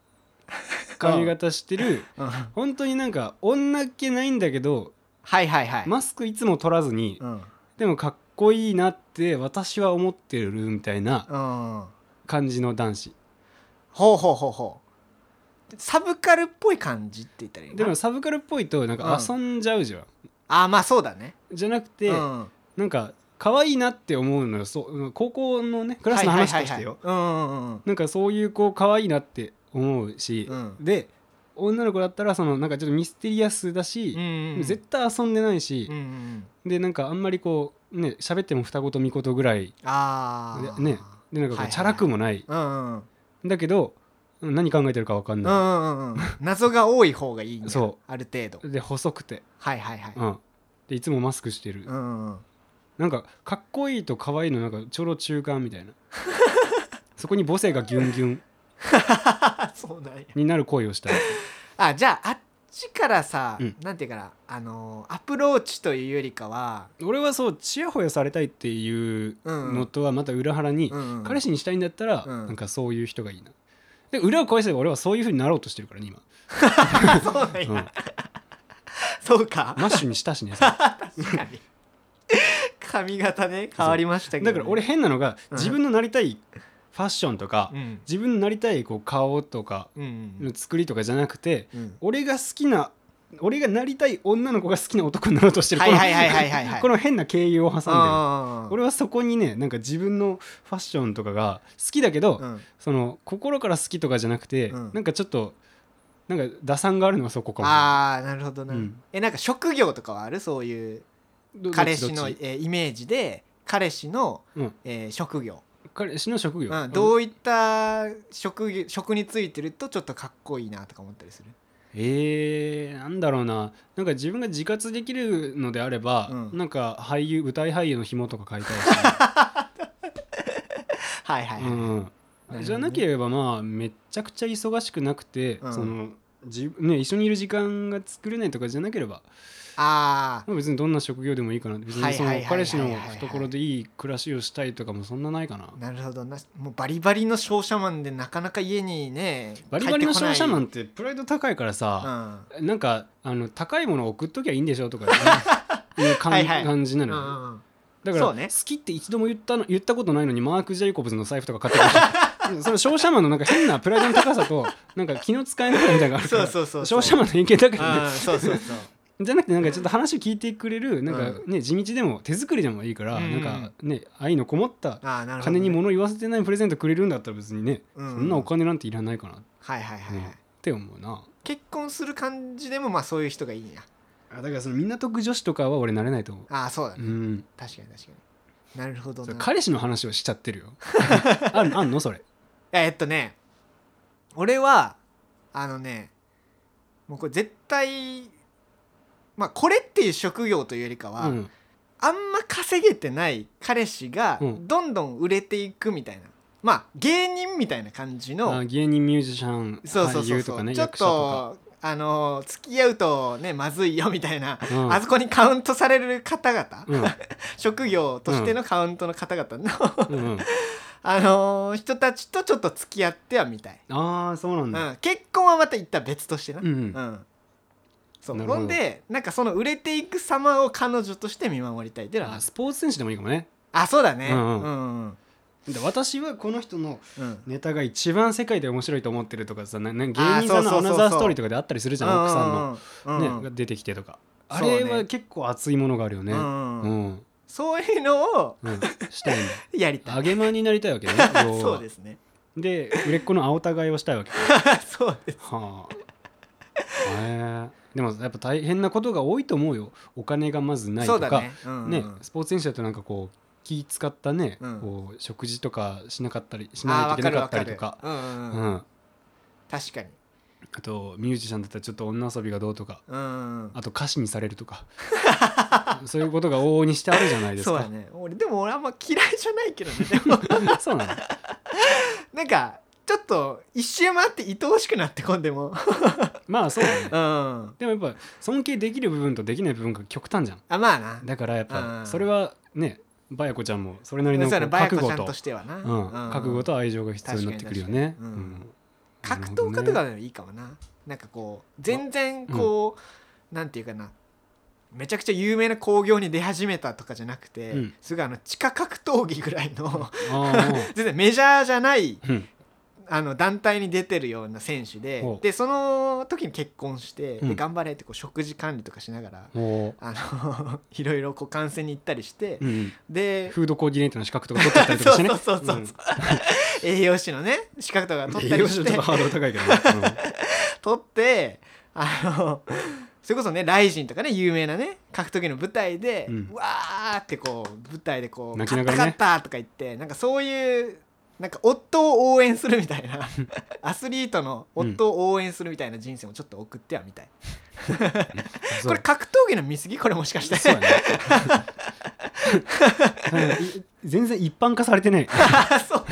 髪型してる うん、本当になんか女っ気ないんだけどはいはいはい、マスクいつも取らずにうん。でもかっこいいなって私は思ってるみたいなうん、感じの男子。ほうほうほうほうサブカルっぽい感じって言ったらいいのでもサブカルっぽいとなんか遊んじゃうじゃん、あまあそうだね。じゃなくて、うん、なんか可愛いなって思うのよ。そう高校のねクラスの話としてよ。なんかそういう子可愛いなって思うし、うん。で女の子だったらそのなんかちょっとミステリアスだしうん、うんうん。絶対遊んでないしうん、うんうん。でなんかあんまりこうね喋っても二言三言ぐらいあね。でなんかこうチャラくもない、だけど何考えてるか分かんうんうなんうんうん。謎が多い方がいいんだそある程度。い、で細くて、はいはいはい、うん、でいつもマスクしてる、うんうんうん。なんかかっこいいと可愛いのなんかちょうど中間みたいな。そこに母性がギュンギュン。そうなんや。になる恋をしたい。あじゃああっちからさ、うん。なんていうかなあのーアプローチというよりかは、俺はそうちやほやされたいっていうのとはまた裏腹に、うんうん彼氏にしたいんだったら、うんなんかそういう人がいいなで裏を返せば俺はそういうふうになろうとしてるからね今、そうなんや、うん、そうか。マッシュにしたしねさ 確かに。髪型ね変わりましたけど、ね、だから俺変なのがうん。自分のなりたいファッションとか、うん。自分のなりたいこう顔とかうん。の作りとかじゃなくて、うん。俺が好きな俺がなりたい女の子が好きな男になろうとしてる。この 変な経由を挟んで俺はそこにねなんか自分のファッションとかが好きだけど、うん。その心から好きとかじゃなくて、うん。なんかちょっとなんか打算があるのはそこかも。あーなるほどな、うん。えなんか職業とかはある？そういう彼氏のえーイメージで彼氏の、うん。えー職業、彼氏の職業、うん、どういった職業職についてるとちょっとかっこいいなとか思ったりする？えー、なんだろうな。なんか自分が自活できるのであれば、うん。なんか俳優舞台俳優の紐とか書いた いし、はいはいはい、うん、じゃなければまあめっちゃくちゃ忙しくなくて、うん。そのじね、一緒にいる時間が作れないとかじゃなければ、あまあ、別にどんな職業でもいいかな。別にその彼氏の懐でいい暮らしをしたいとかもそんなないかな。あなるほど。なもうバリバリの商社マンでなかなか家にねバリバリの商社マンンってプライド高いからうさ、んなんかあの高いものを送っときゃいいんでしょとか いう感はい。は い感じなのよ、うんうんうん。だから、ね。好きって一度も言ったの言ったことないのにマーク・ジェイコブズの財布とか買ってくる その商社マンのなんか変なプライドの高さとなんか気の使えなさみたいなのがあるからそうそうそうそう。商社マンの偏見だけどねうんそうそうそう。じゃなくてなんかちょっと話を聞いてくれるなんかうね地道でも手作りでもいいから、うん。なんかね愛のこもった金に物言わせてないプレゼントくれるんだったら別にね、うんそんなお金なんていらないかなっはいはいはいはいて思うな、結婚する感じでもまあそういう人がいいんや。あだからその港区女子とかは俺なれないと思う、ああそうだね。うん、確かに確かに。なるほど彼氏の話をしちゃってるよ。あんのそれえっとね俺はあのねもうこれ絶対まあこれっていう職業というよりかは、うん。あんま稼げてない彼氏がうん。どんどん売れていくみたいな、まあ芸人みたいな感じのあ芸人ミュージシャンそうそう俳そうそう、優とか。ねちょっととあの付き合うとねまずいよみたいな、か、うん。あそこにカウントされる方々、うん。職業としてのカウントの方々の、うんうん、あのー人たちとちょっと付き合ってはみたい、ああそうなんだ、うん、結婚はまた一旦別としてな、うんうん。うん。そう。なるほど。ほんでなんかその売れていく様を彼女として見守りたいっていうのは。あスポーツ選手でもいいかもね。あそうだね。ううんん。うんで私はこの人のうん。ネタが一番世界で面白いと思ってるとかさなな芸人さんのアそうそうそうそう。ナザーストーリーとかであったりするじゃん奥さんの、うんうんうん。ねが出てきてとか。あそうね。れは結構熱いものがあるよね。ううんうん。ん、そういうのをうんしたいんだ やりたい。揚げまんになりたいわけね そうですね。で売れっ子の青互いをしたいわけ。そうです。はあ。へえ。でもやっぱ大変なことが多いと思うよ。お金がまずないとか。ね。うんうん。ねスポーツ選手だとなんかこう気使ったね、うん。こう食事とかしなかったりしないといけなかったりとか。うん。うんううんん、確かにあとミュージシャンだったらちょっと女遊びがどうとかうんうんあと歌詞にされるとか。そういうことが往々にしてあるじゃないですか。そうだね。俺でも俺あんま嫌いじゃないけどね。でも。そうなの。なんかちょっと一周回って愛おしくなってこんでも。まあそうだね。うん。でもやっぱ尊敬できる部分とできない部分が極端じゃん。あまあな。だからやっうん。ぱそれはねバヤコちゃんもそれなりのこうそうやなバヤ覚悟とコちゃんと。してはな、うん、覚悟と愛情が必要になってくるよね。確かに確かに。うん格闘家とかでもいいかもな。なんかこう全然こう、なんていうかな。めちゃくちゃ有名な興行に出始めたとかじゃなくて、うん。すぐあの地下格闘技ぐらいのあ 全然メジャーじゃないあの団体に出てるような選手ででその時に結婚して、うん。で頑張れってこう食事管理とかしながら、あの いろいろこう観戦に行ったりして、うんでフードコーディネートの資格とか取ってったりとかしてね。そうそうそうそう、栄養士のね資格とか取った栄養りして。士ちょっとハードル高いけどね。取ってあのそれこそねライジンとかね有名なね格闘技の舞台で、うん。わーってこう舞台でこう泣きながらね。勝った勝ったとか言ってなんかそういうなんか夫を応援するみたいな アスリートの夫を応援するみたいな人生もちょっと送ってはみたい、これ格闘技の見過ぎこれもしかして。そうやね。い全然一般化されてない。そう。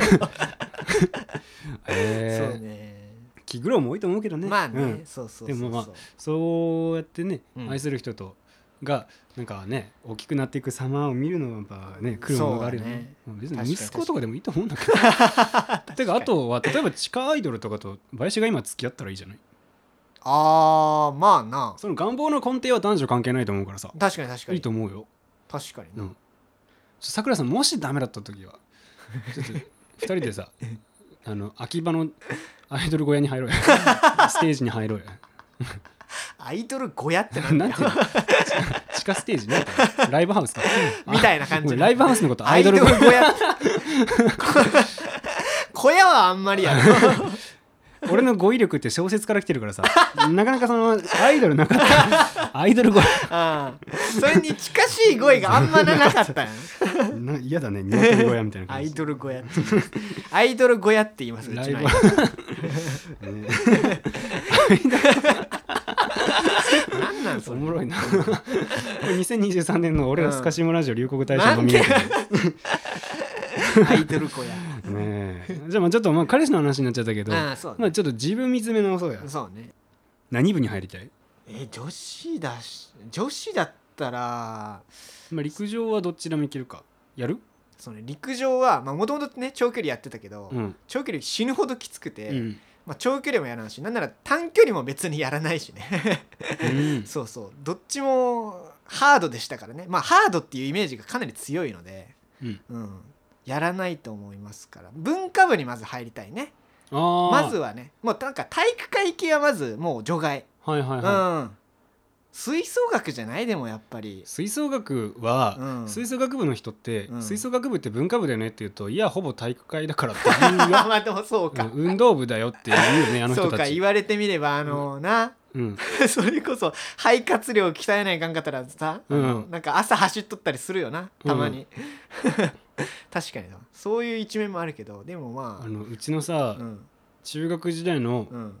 えー。そうね。気苦労も多いと思うけどね。まあね、うん。そうそうそうそう。でもまあそうやってね、うん。愛する人とがなんかね大きくなっていく様を見るのはやっぱね来るもの。があるよね。まあ別に息子とかでもいいと思うんだけど。てかあとは例えば地下アイドルとかと林が今付き合ったらいいじゃない？あーまあな。その願望の根底は男女関係ないと思うからさ。確かに確かに。いいと思うよ。確かにな、うん。さくらさんもしダメだった時はちょっと2人でさ あの秋葉のアイドル小屋に入ろうよステージに入ろうよアイドル小屋ってなんだよ。地下ステージね。ライブハウスか。みたいな感じ。ライブハウスのことアアイドルル小屋。小屋はあんまりやろ。俺の語彙力って小説から来てるからさ。なかなかそのアイドルなかった。アイドル語あそれに近しい語彙があんまなかった嫌だね。鶏小屋みたいなアイドル小屋ってアイドル小屋って言いますうライブちのアイねドル なんなんそれ。おもろいなこれ2023年の俺らスカシムラジオ流行語大賞ノミネートアイドル小屋ねえ。じゃあまあちょっとまあ彼氏の話になっちゃったけどああそうまあちょっと自分見つめ直そうや。そうね。何部に入りたい、え女子だし女子だったらまあ、陸上はどちらもいけるか。やる？そうね陸上はもともとね長距離やってたけど、うん、長距離死ぬほどきつくて、うんまあ、長距離もやらんしなんなら短距離も別にやらないしね。うん。そうそう。どっちもハードでしたからね。まあハードっていうイメージがかなり強いので、うん。うん、やらないと思いますから。文化部にまず入りたいね。あー。まずはね。もうなんか体育会系はまずもう除外、はいはいはい、うん吹奏楽じゃない？でもやっぱり。吹奏楽は、うん。吹奏楽部の人って、うん。吹奏楽部って文化部だよねって言うといやほぼ体育会だからって言う よまあでもそうか、うん運動部だよって言うよねあのそうか人たち言われてみればあのなうん、それこそ肺活量鍛えないかんかったらさ、うん。なんか朝走っとったりするよなたまに、確かにな。そういう一面もあるけどでもまあ。あのうちのさ、うん。中学時代のうん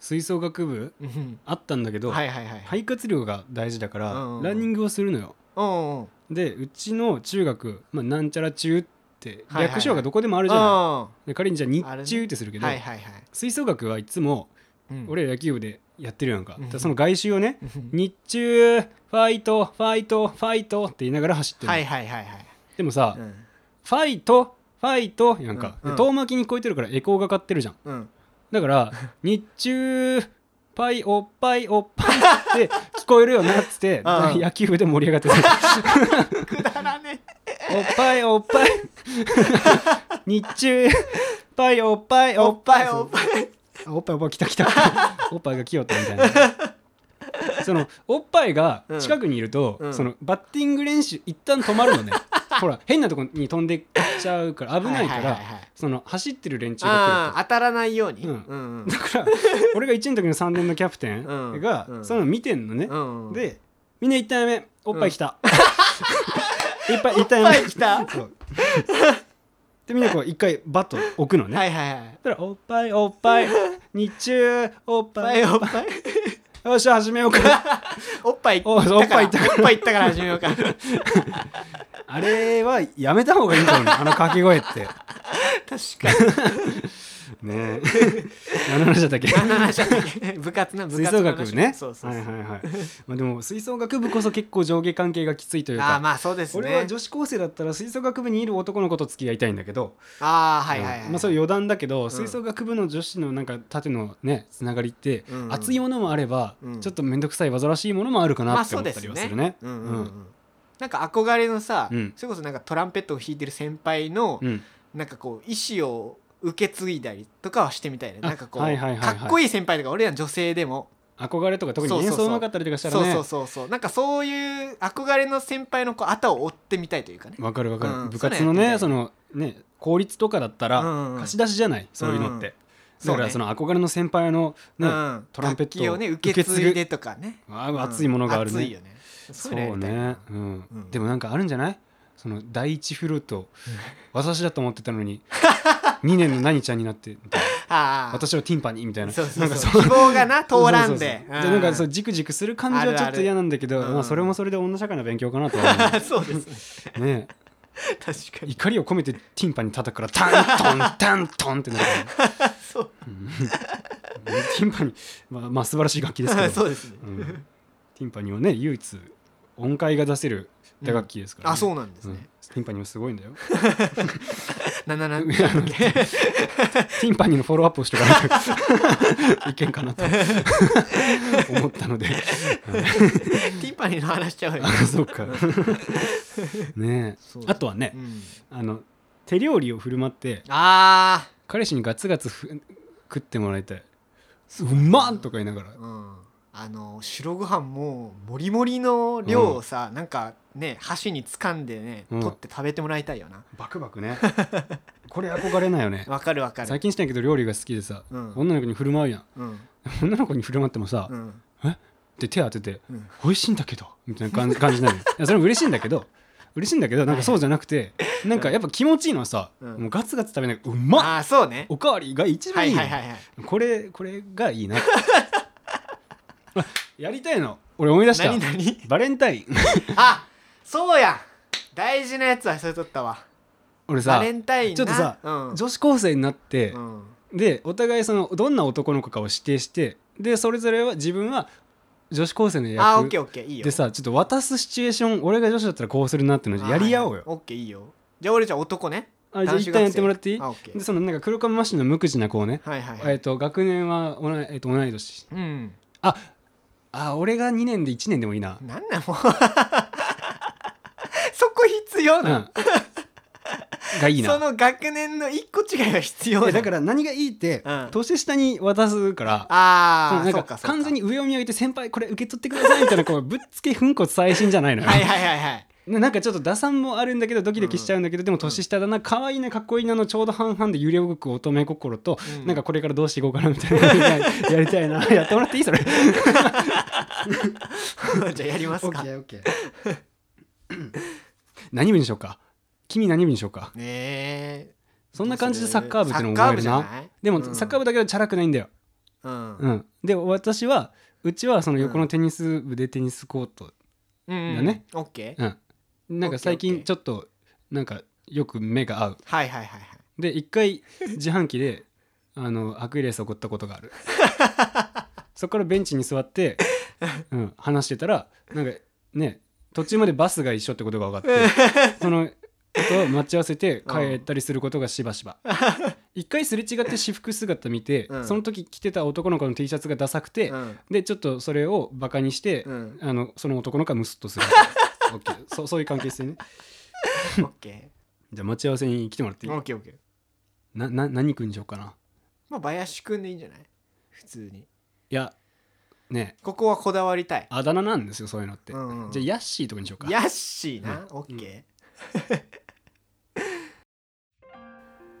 吹奏楽部うん。あったんだけど、はいはいはい。肺活量が大事だから、ランニングをするのよ。うんうんでうちの中学、まあ、なんちゃら中って略称がどこでもあるじゃない、で仮にじゃあ日中ってするけど、はいはいはい。吹奏楽はいつもうん。俺ら野球部でやってるやんか,、うん。その外周をねうん。日中ファイトファイトファイトって言いながら走ってるの、はいはいはいはい。でもさ、うん。ファイトファイトやんか、うん。うん。で遠巻きに聞こえてるからエコーがかってるじゃん。うんだから 日中パイおっぱいおっぱいって聞こえるよなっつって うん野球部で盛り上がってた。くだらねおっぱいおっぱい。日中パイおっぱいおおっぱい。っぱいおっぱい。あおっぱいおっぱい来た来た。おっぱいが来よったみたいな そのおっぱいが近くにいると、うん。そのバッティング練習一旦止まるのね。ほら変なとこに飛んでっちゃうから危ないから、その走ってる連中が来る当たらないように。うん。うんだから俺が1年の時の3年のキャプテンがうん。うん。そういうの見てんのね、うんうん。でみんな1体目おっぱい来た、いっぱい1体目い来た？でみんなこう一回バット置くのね、はいはいはい。そしたらおっぱいおっぱい日中おっぱいおっぱいよっしゃ始めようか。おっぱいおおっぱい行ったおっぱい行ったから始めようか。あれはやめた方がいいと思うねあの掛け声って。確かにねえ。何の話だったっけ？何の話だったっけ？部活の部吹活の話。奏楽部ね。そうそうそう。はいはいはい。まあでも吹奏楽部こそ結構上下関係がきついというか。ああまあそうですね。俺は女子高生だったら吹奏楽部にいる男の子と付き合いたいんだけど、ああはいはいまあそれ余談だけど、ん。吹奏楽部の女子のなんか縦のねつながりって、うん。うん熱いものもあれば、うん。ちょっと面倒くさい煩わしいものもあるかまあなって思ったそうですね。りはするね。うん。うんうんなんか憧れのさうん。それこそなんかトランペットを弾いてる先輩のうん。なんかこう意思を受け継いだりとかはしてみたいね。あなんかこうはいはいはいはい。かっこいい先輩とか俺ら女性でも。憧れとか特にそうそうそう。演奏うまかったりとかしたらね。そうそうそうそう。なんかそういう憧れの先輩のこう後を追ってみたいというかね。わかるわかる、うん。部活のねそのね公立とかだったら、うん。うん貸し出しじゃない？そういうのって、そうねだからその憧れの先輩のね、うん。トランペッ楽器をね受け継いでとかね。ああ熱いものがあるね熱いよねそそうういうのやりたいな。ね、うん。うん。でもなんかあるんじゃない？その第一フルート私だと思ってたのに 2年の何ちゃんになって私はティンパニーみたいな。そうそう希望がな 通らんで。なんかそうじくじくする感じはちょっと嫌なんだけどまあ、それもそれで女社会の勉強かなとは思あそうですね。うね。確かに。怒りを込めてティンパニー叩くからタントンタントンってなるそう。ティンパニーまあ、まあ素晴らしい楽器ですけど。そうですね。うん。ティンパニーはね唯一音階が出せる打楽器ですから、ね。あそうなんですうん。ねティンパニーはすごいんだよ。ななな。ティンパニーのフォローアップをしておかないと いけんかなと思ったので。ティンパニーの話しちゃうよ。あそうか。ねあとはねうん。あの手料理を振る舞ってあ彼氏にガツガツふ食ってもらいたい。うまっとか言いながら。ーうん。あの白ご飯もうもりもりの量をさなんかね箸に掴んでねうん。取って食べてもらいたいよな。バクバクね。これ憧れないよね。わかるわかる。最近してんけど料理が好きでさ、うん。女の子に振る舞うやん。うん。女の子に振る舞ってもさ、うん。で手当ててうん「美味しいんだけど」みたいな感じ感じになる。いやそれも嬉しいんだけど。嬉しいんだけどなんかそうじゃなくてなんかやっぱ気持ちいいのはさ、うん。もうガツガツ食べない。うまっ！ああそうね。おかわりが一はい番いいの、はいはいはい。これこれがいいな。あ やりたいの。俺思い出した。何何？バレンタイン。あそうや大事なやつはそれとったわ。俺さバレンタインな。ちょっとさうん。女子高生になってう、ん。でお互いそのどんな男の子かを指定してでそれぞれは自分は女子高生のあーオッケー役オッケーいいよ。でさちょっと渡すシチュエーション俺が女子だったらこうするなってのやり合おうよ。オッケーいいよ。じゃあ俺じゃあ男ね。あじゃあ一旦やってもらっていい？あオッケー。でそのなんか黒髪マシンの無口な子をね、はいはいはい。えっと学年は同い,、えっと同い年。うん。ああ俺が2年で1年でもいいな。なんなんもう そこ必要うん。な、がいいな。その学年の一個違いが必要だから何がいいって、うん。年下に渡すからああなんかそうかそうか。完全に上を見上げて先輩これ受け取ってくださいみたいなこうぶっつけ粉骨最新じゃないのよ、はいはいはいはい。な なんかちょっと打算もあるんだけどドキドキしちゃうんだけど、でも年下だな可愛いなかっこいいなのちょうど半々で揺れ動く乙女心と、うん。なんかこれからどうしていこうかなみたいな やりたいなやってもらっていい？それ。じゃあやりますか。ねオッケー 何部にしようか？君何部にしようか？え。そんな感じでサッカー部ってのも思えるなサッカー部じゃない？でも、うん。サッカー部だけどチャラくないんだよ、うん。うん、で私はうちはその横のテニス部でテニスコート、うん。だねオッケー。うん、なんか最近ちょっとなんかよく目が合う。はいはいはいはい。で一回自販機で あのアクエリアスを送ったことがある。そこからベンチに座って、うん、話してたらなんかね途中までバスが一緒ってことが分かってそのと待ち合わせて帰ったりすることがしばしば。一回すれ違って私服姿見て、うん。その時着てた男の子の T シャツがダサくて、うん。でちょっとそれをバカにして、うん。あのその男の子がムスッとする OK そそういう関係性ね。オッケじゃあ待ち合わせに来てもらっていい？ーオッケーオッケー。なな何君にしようかな。まあ林くんでいいんじゃない？普通に。いやね。ここはこだわりたい。あだ名なんですよそういうのって、うんうん。じゃあヤッシーとかにしようか。ヤッシーな？うん。オッケ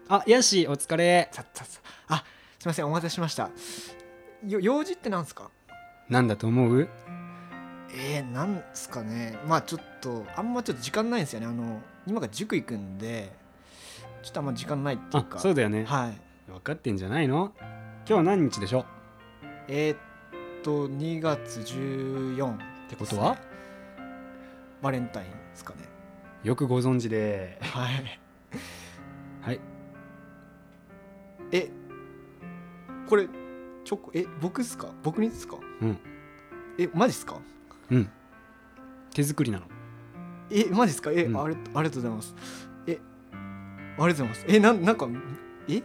あヤッシーお疲れ。ーさっさっさ。あすいませんお待たせしました。よ用事ってなんすか？なんだと思う？えー、なんすかね。まあちょっとあんまちょっと時間ないんですよね。あの今から塾行くんでちょっとあんま時間ないっていうあかそうだよね。はい。分かってんじゃないの？今日は何日でしょえー、っと2月14ってことは？バレンタインですかね。よくご存知で。はい。はい。えこれチョコえ僕っすか？僕にですか？うん。えマジっすか？うん。手作りなの。えマジっすか？え、うん。あれありがとうございます。えありがとうございます。えなんなんかえ？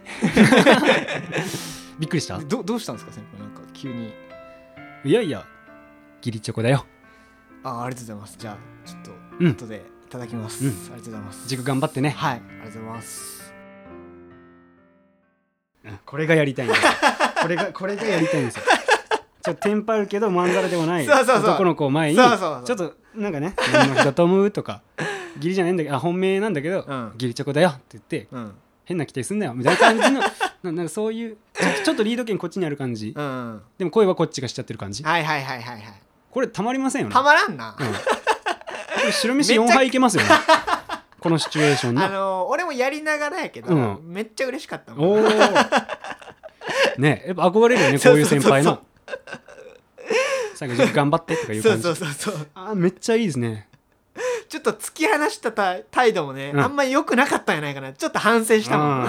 びっくりした？どどうしたんですか先輩？なんか急にいやいやギリチョコだよ。あありがとうございます。じゃあちょっとうん。後でいただきます、うん。ありがとうございます。塾頑張ってね。はいありがとうございます。うんこれがやりたいんですよ。これがこれがやりたいんですよ。ちょっとテンパるけどまんざらでもない男の子を前にちょっとなんかね「何の日だと思う?」とか「義理じゃないんだけどあ本命なんだけど、うん。義理チョコだよ」って言ってうん。変な規定すんなよ。みたいな感じのななんかそういうちょっとリード権こっちにある感じ、うんうん。でも声はこっちがしちゃってる感じ。はいはいはいはいはい。これたまりませんよね。たまらんな、うん、白飯4杯いけますよね。このシチュエーションあののー俺もやりながらやけど、うん。めっちゃ嬉しかったもん。おおねやっぱ憧れるよねこ そうういうそう。そうそう先輩の。最後頑張ってとかいうそう感じ。そうそうそうあーめっちゃいいですね。ちょっと突き放したた態度もね、うん。あんまり良くなかったんやないかな。ちょっと反省したもん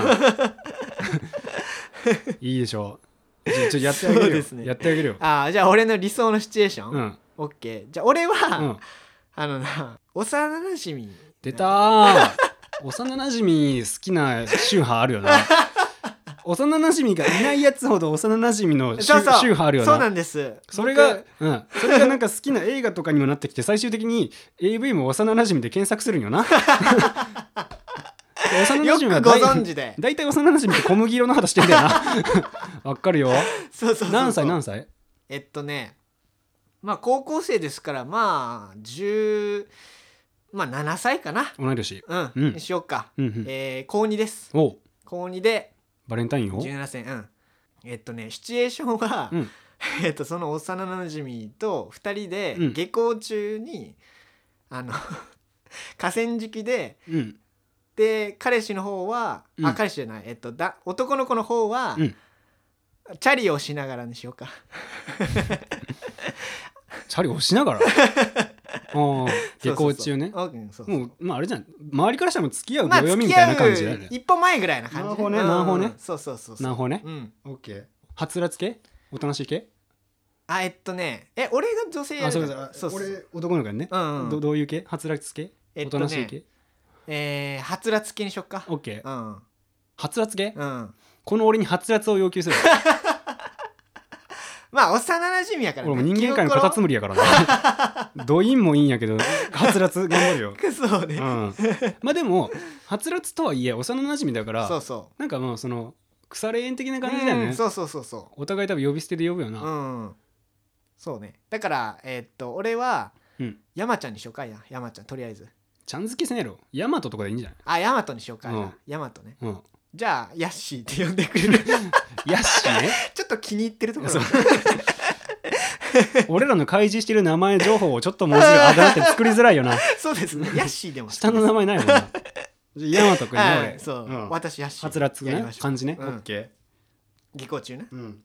いいでしょう。ちょちょやってあげるよ、そうですね。やってあげるよ。ああじゃあ俺の理想のシチュエーション、うん、オッケー。じゃあ俺は、うん、あのな幼なじみ出たー。幼なじみ好きな宗派あるよな。幼なじみがいないやつほど幼なじみの宗そうそう。宗派あるよな。そうなんです。それが僕、うん、それがなんか好きな映画とかにもなってきて最終的に AV も幼なじみで検索するんよな。で 幼よなじみはくご大存知で。大体幼なじみって小麦色の肌してんだよな。わかるよ。そうそうそうそう。何歳何歳？えっとねまあ高校生ですからまあ10まあ7歳かな。同い年。うん、うん。にしようか、うんうん。えー高2です。おう。高2で。バレンタインを？17歳。うん。えっとねシチュエーションは、うん。えっとその幼なじみと2人でうん。下校中に、あの河川敷でうんで彼氏の方は、うん。あ彼氏じゃない。えっとだ男の子の方は、うん。チャリをしながらにしようか。チャリ押しながら？ああ下校中ね。もうまああれじゃん。周りからしたら付き合うまあ秒読みみたいな感じだよね。う一歩前ぐらいな感じ。なるねうん。なるほどね。そうそうそうなるほどね。うん。オッケー。はつらつ系？おとなしい系？あえっとねえ俺が女性やるあそうからそうそうそう。俺男の子やね。うんうん。どどういう系？はつらつ系？おとねとなしい系？えーはつらつ系にしよっか。オッケーうん。はつらつ系？うん。この俺にはつらつを要求する。まあ幼馴染やから俺も人間界のカタツムリやからなドインもいいんやけどはつらつ頑張るよ。リそうね、うん。まあでもはつらつとはいえ幼馴染だからそうそなんかもうその腐れ縁的なう感じだよね。うんそうそうそうそお互い多分呼び捨てで呼ぶような。うん。そうね。だからえーっと俺はうん。山ちゃんにしようかや。山ちゃんとりあえずちゃん付けせんやろ。ヤマトとかでいいんじゃない？あヤマトにしようか。うん。ヤマトね。うん。じゃあヤッシーって呼んでくれる。ヤッシーね？ちょっと気に入ってるところ。そう。俺らの開示してる名前情報をちょっと文字があだなって作りづらいよな。そうですね。ヤッシーでも。下の名前ないもんな。ヤマトくんねはい俺そう、ん私ヤッシーはつらつやりましね。オうん。ッケ下校中ね。ーうん。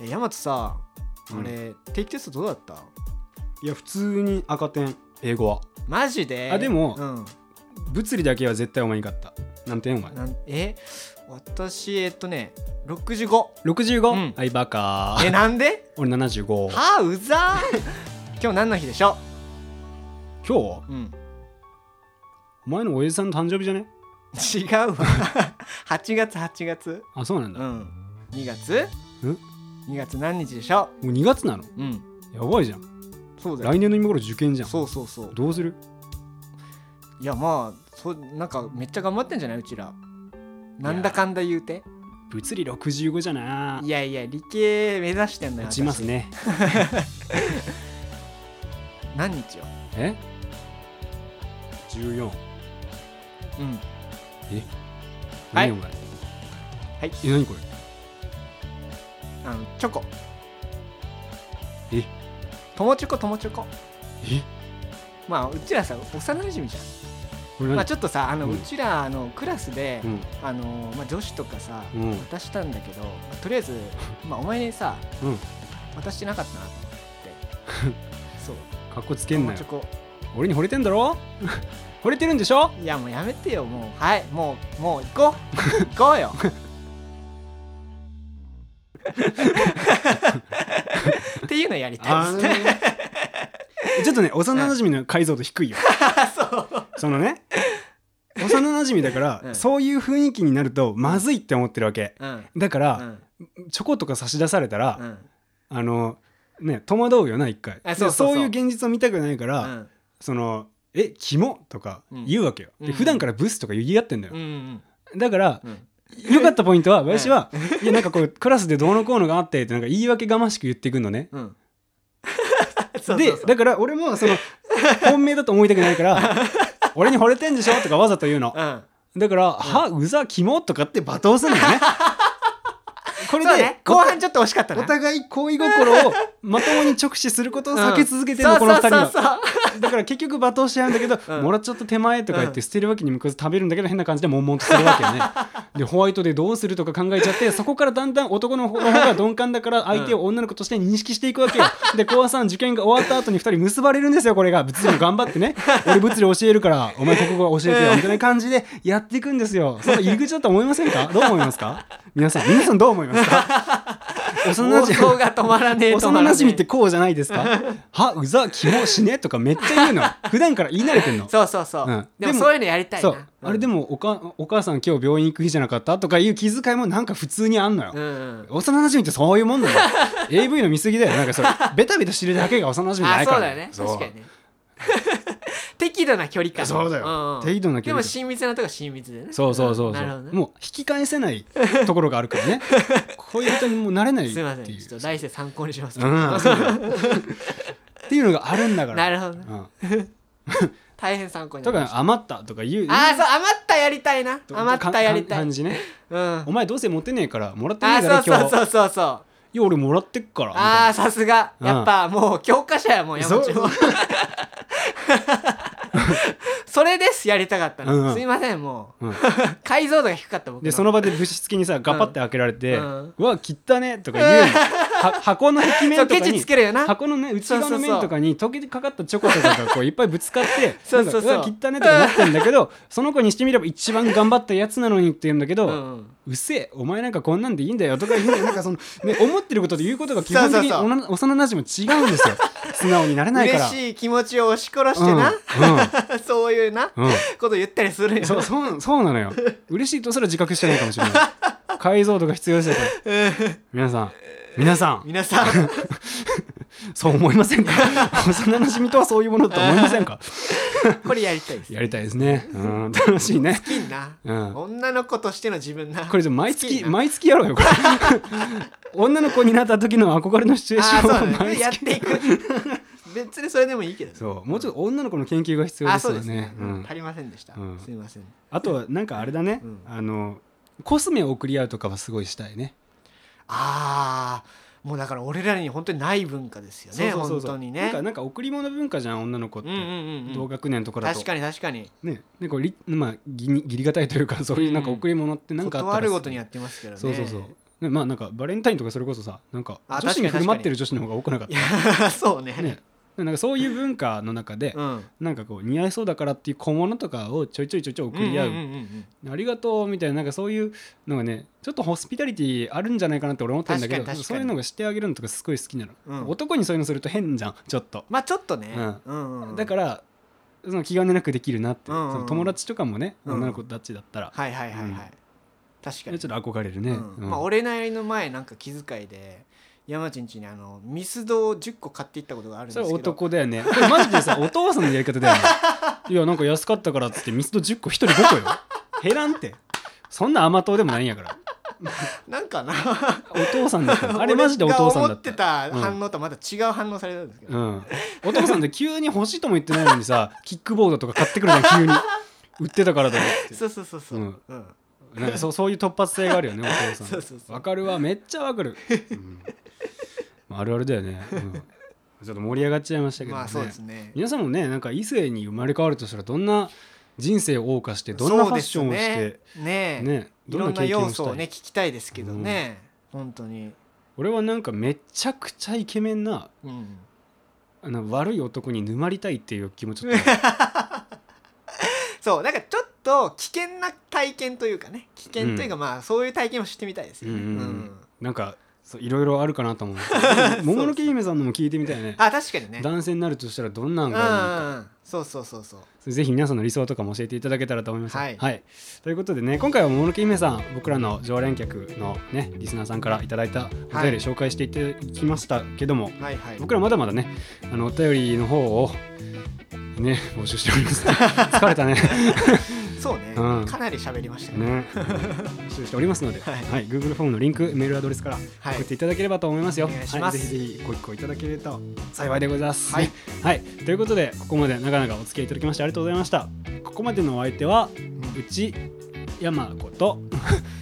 えヤマトさうん。俺、定期テストどうだった？いや普通に赤点英語は。マジで？あでもうん、物理だけは絶対お前に勝った。何点お前？なんえ？私えっとね65 65、うん。はいバカ。えなんで？俺75はあうざ。ー 今日何の日でしょ今日？うん。お前の親父さんの誕生日じゃね？違うわ。8月8月。あそうなんだ、もうん。2月？ん2月何日でしょう？2月なの？うん。やばいじゃんそうだよ。来年の今頃受験じゃん。そうそうそう。どうする？いやまあそうなんかめっちゃ頑張ってんじゃない？うちら。なんだかんだ言うて。物理65じゃな。いやいや理系目指してんのよ落ちますね。私。何日よ？え？14うん。何お前？はい。え何これ？あのチョコ。え？友チョコ友チョコ。え？まあうちらさ幼馴染じゃん。まあちょっとさあの、ううんちらあのクラスで、うん。あのまあ、女子とかさ、うん。渡したんだけど、まあとりあえず、まあ、お前にさうん。渡してなかったなと思って。そう。かっこつけんなよ。友チョコ。俺に惚れてんだろ？惚れてるんでしょ？いやもうやめてよもう。はい。もうもう行こう。行こうよっていうのやりたい。あですねー。ちょっとね幼馴染の解像度低いよ。そう。そのね幼馴染だから、うん。そういう雰囲気になるとまずいって思ってるわけ。うん。だから、うん。チョコとか差し出されたら、うん。あのね戸惑うよな一回。あそうそういう現実を見たくないから、うん。その「えキモ?」とか言うわけよ、うん。で普段からブスとか言い合ってんだよ、うん。だからうん良かったポイントは林は、いやなんかこうクラスでどうのこうのがあってってなんか言い訳がましく言ってくん。のねでだから俺もその本命だと思いたくないから 俺に惚れてんでしょとかわざと言うの。うん。だから「はうざキモ?」とかって罵倒するのよね。これでね。後半ちょっと惜しかったな。お互い恋心をまともに直視することを避け続けてるの、うん。この二人はだから結局罵倒し合うんだけど、うん。もらっちゃった手前とか言っうん。て捨てるわけにもいかず食べるんだけど変な感じで悶々とするわけよね。でホワイトでどうするとか考えちゃってそこからだんだん男の方が鈍感だから相手を女の子として認識していくわけよ。で高3受験が終わった後に2人結ばれるんですよこれが。物理も頑張ってね。俺物理教えるからお前国語教えてよみたいな感じでやっていくんですよ。その入り口だと思いませんか？どう思いますか？皆さん皆さんどう思いますか？幼妄馴染想が止まらねえ止幼ってこうじゃないですか？はうざキモ死ねとかめっちゃ言うの。普段から言い慣れてんの。そうそうそう、うん。でもそういうのやりたいな。そう、あれでもおかお母さん今日病院行く日じゃなかったとかいう気遣いもなんか普通にあんのよ、うんうん。幼馴染ってそういうもんなの。AV の見過ぎだよ。なんかそれベタベタしてるだけが幼馴染じゃなあいからそうだよね。確かにね 適度な距離感。そうだよ。適度な距離感。でも親密なとこは親密でね。そうそうそうそう、もう引き返せないところがあるからね。こういう人にもうなれないっていう。すいません。ちょっと来世参考にします、っていうのがあるんだから。なるほど 大変参考になとりました。か余ったとか言う。ああそう余ったやりたいな。と余ったやりたい。感じね。うん。お前どうせ持ってねえからもらってねあえから今日。そうそうそうそうそう。いや俺もらってっからあな。あさすが。うんやっぱもう教科書やもん山そう。本も それですやりたかったの、うん。うんすいませんもう、うん。解像度が低かった僕の。でその場で物質的にさガパって開けられて「ううんわ切ったね」とか言うの。は箱の壁面とかにつけるよな。箱のね内側の面とかに溶けてかかったチョコとかがこういっぱいぶつかってそうそうそう。わ切ったねとかなってんだけどその子にしてみれば一番頑張ったやつなのにって言うんだけど、ううん。っせえお前なんかこんなんでいいんだよとか言うのなんかその、ね、思ってることと言うことが基本的に幼馴染も違うんですよ素直になれないから。嬉しい気持ちを押し殺してな、そういうなうん。うんこと言ったりするよ。そうそうそうなのよ。嬉しいとすら自覚してないかもしれない。解像度が必要ですよ皆さん。皆さん。皆さん そう思いませんか？幼馴染とはそういうものだと思いませんか？これやりたいです。やりたいですね。うん楽しいね。好きにな、うん。女の子としての自分な。これじゃ毎月毎月やろうよこれ。女の子になった時の憧れのシチュエーションを毎月。やっていく。別にそれでもいいけど。そう。もうちょっと女の子の研究が必要ですよね。ね、うん。足りませんでした、うん。すいません。あとはなんかあれだね、うん。あのコスメを送り合うとかはすごいしたいね。ああもうだから俺らに本当にない文化ですよねそうそうそう本当にね。なんかなんか贈り物文化じゃん女の子って、うんうんうんうん。同学年とかだと確かに確かに。ね。ねこうりまあぎに義理がたいというかそういうなんか贈り物ってなんかあったら断るごとにやってますけどね。そうそうそう。ねまあなんかバレンタインとかそれこそさなんかあ女子に確かに振る舞ってる女子の方が多くなかっいやそうね。たねなんかそういう文化の中で、うん。なんかこう似合いそうだからっていう小物とかをちょいちょいちょいちょい送り合う,、んんんん。ありがとうみたいななんかそういうのがねちょっとホスピタリティあるんじゃないかなって俺思ってるんだけどそういうのがしてあげるのとかすごい好きなの、うん。男にそういうのすると変じゃんちょっと、まあちょっとね。うん。うんうんだからその気兼ねなくできるなって、うんうんうん。その友達とかもね、うん女の子たちだったら、はいはいはいはい、うん。確かに。ちょっと憧れるね、まあ、俺なりの前なんか気遣いで山ちんちにあのミスドを10個買っていったことがあるんそれですけど。男だよね。これマジでさ お父さんのやり方だよね。いやなんか安かったからっつってミスド10個1人5個よ。減らんって。そんな甘党でもないんやから。なんかな。お父さんだからあれマジでお父さんだ思ってたうん。反応とはまた違う反応されたんですけど、うん、お父さんって急に欲しいとも言ってないのにさ キックボードとか買ってくるじゃん急に。売ってたからだよって。そうそうそうそう、ううん。んなんかそうそういう突発性があるよねお父さん。そうそうそう。わかるわめっちゃわかる、うん。まあ、あるあるだよね、うん。ちょっと盛り上がっちゃいましたけどね,、まあそうですね。皆さんもねなんか異性に生まれ変わるとしたらどんな人生を謳歌してどんなファッションをしてねねねいろんなどんな経験を要素をね聞きたいですけどね、本当に、俺はなんかめちゃくちゃイケメンなうん、あの悪い男に沼りたいっていう気持ち そうなんかちょっと危険な体験というかね。危険というか、まあそういう体験をしてみたいですよね、うんうんうん。うん。なんかそういろいろあるかなと思う。桃の木姫さんのも聞いてみたいね。あ確かにね。男性になるとしたらどんなんうんがいいのか。うんそうそうそうそう。ぜひ皆さんの理想とかも教えていただけたらと思います。はい。ということでね今回は桃の木姫さん僕らの常連客のねリスナーさんからいただいたお便りはい紹介していただきましたけども、はいはい。僕らまだまだねあのお便りの方をね募集しております。疲れたね。そうね、うん。かなり喋りましたねね。募集しておりますので、ははい。い Google フォームのリンクメールアドレスからはい。送っていただければと思いますよ。お願いします。はい、ぜひぜひご一個いただけると幸いでございます、はい。ね。はい、ということでここまでなかなかお付き合いいただきましてありがとうございました。ここまでのお相手はうち山子と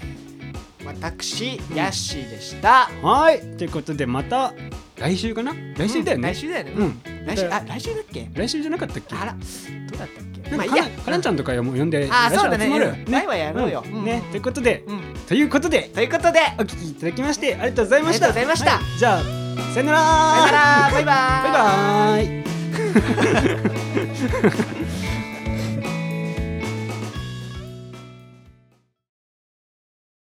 私ヤッシーでした、はい。ということでまた来週かな？来週だよね。来週だよね、うん。来週あ来週だっけ？来週じゃなかったっけ？あらどうだった？まあいいやかなちゃんとかも呼んであそうだね。集まる。ようん来はやろうよ。ね。ということでうん。ということでということで。お聞きいただきましてありがとうございました。ありがとうございました。はい。じゃあさよなら。さよなら。バイバーイ。バイバーイ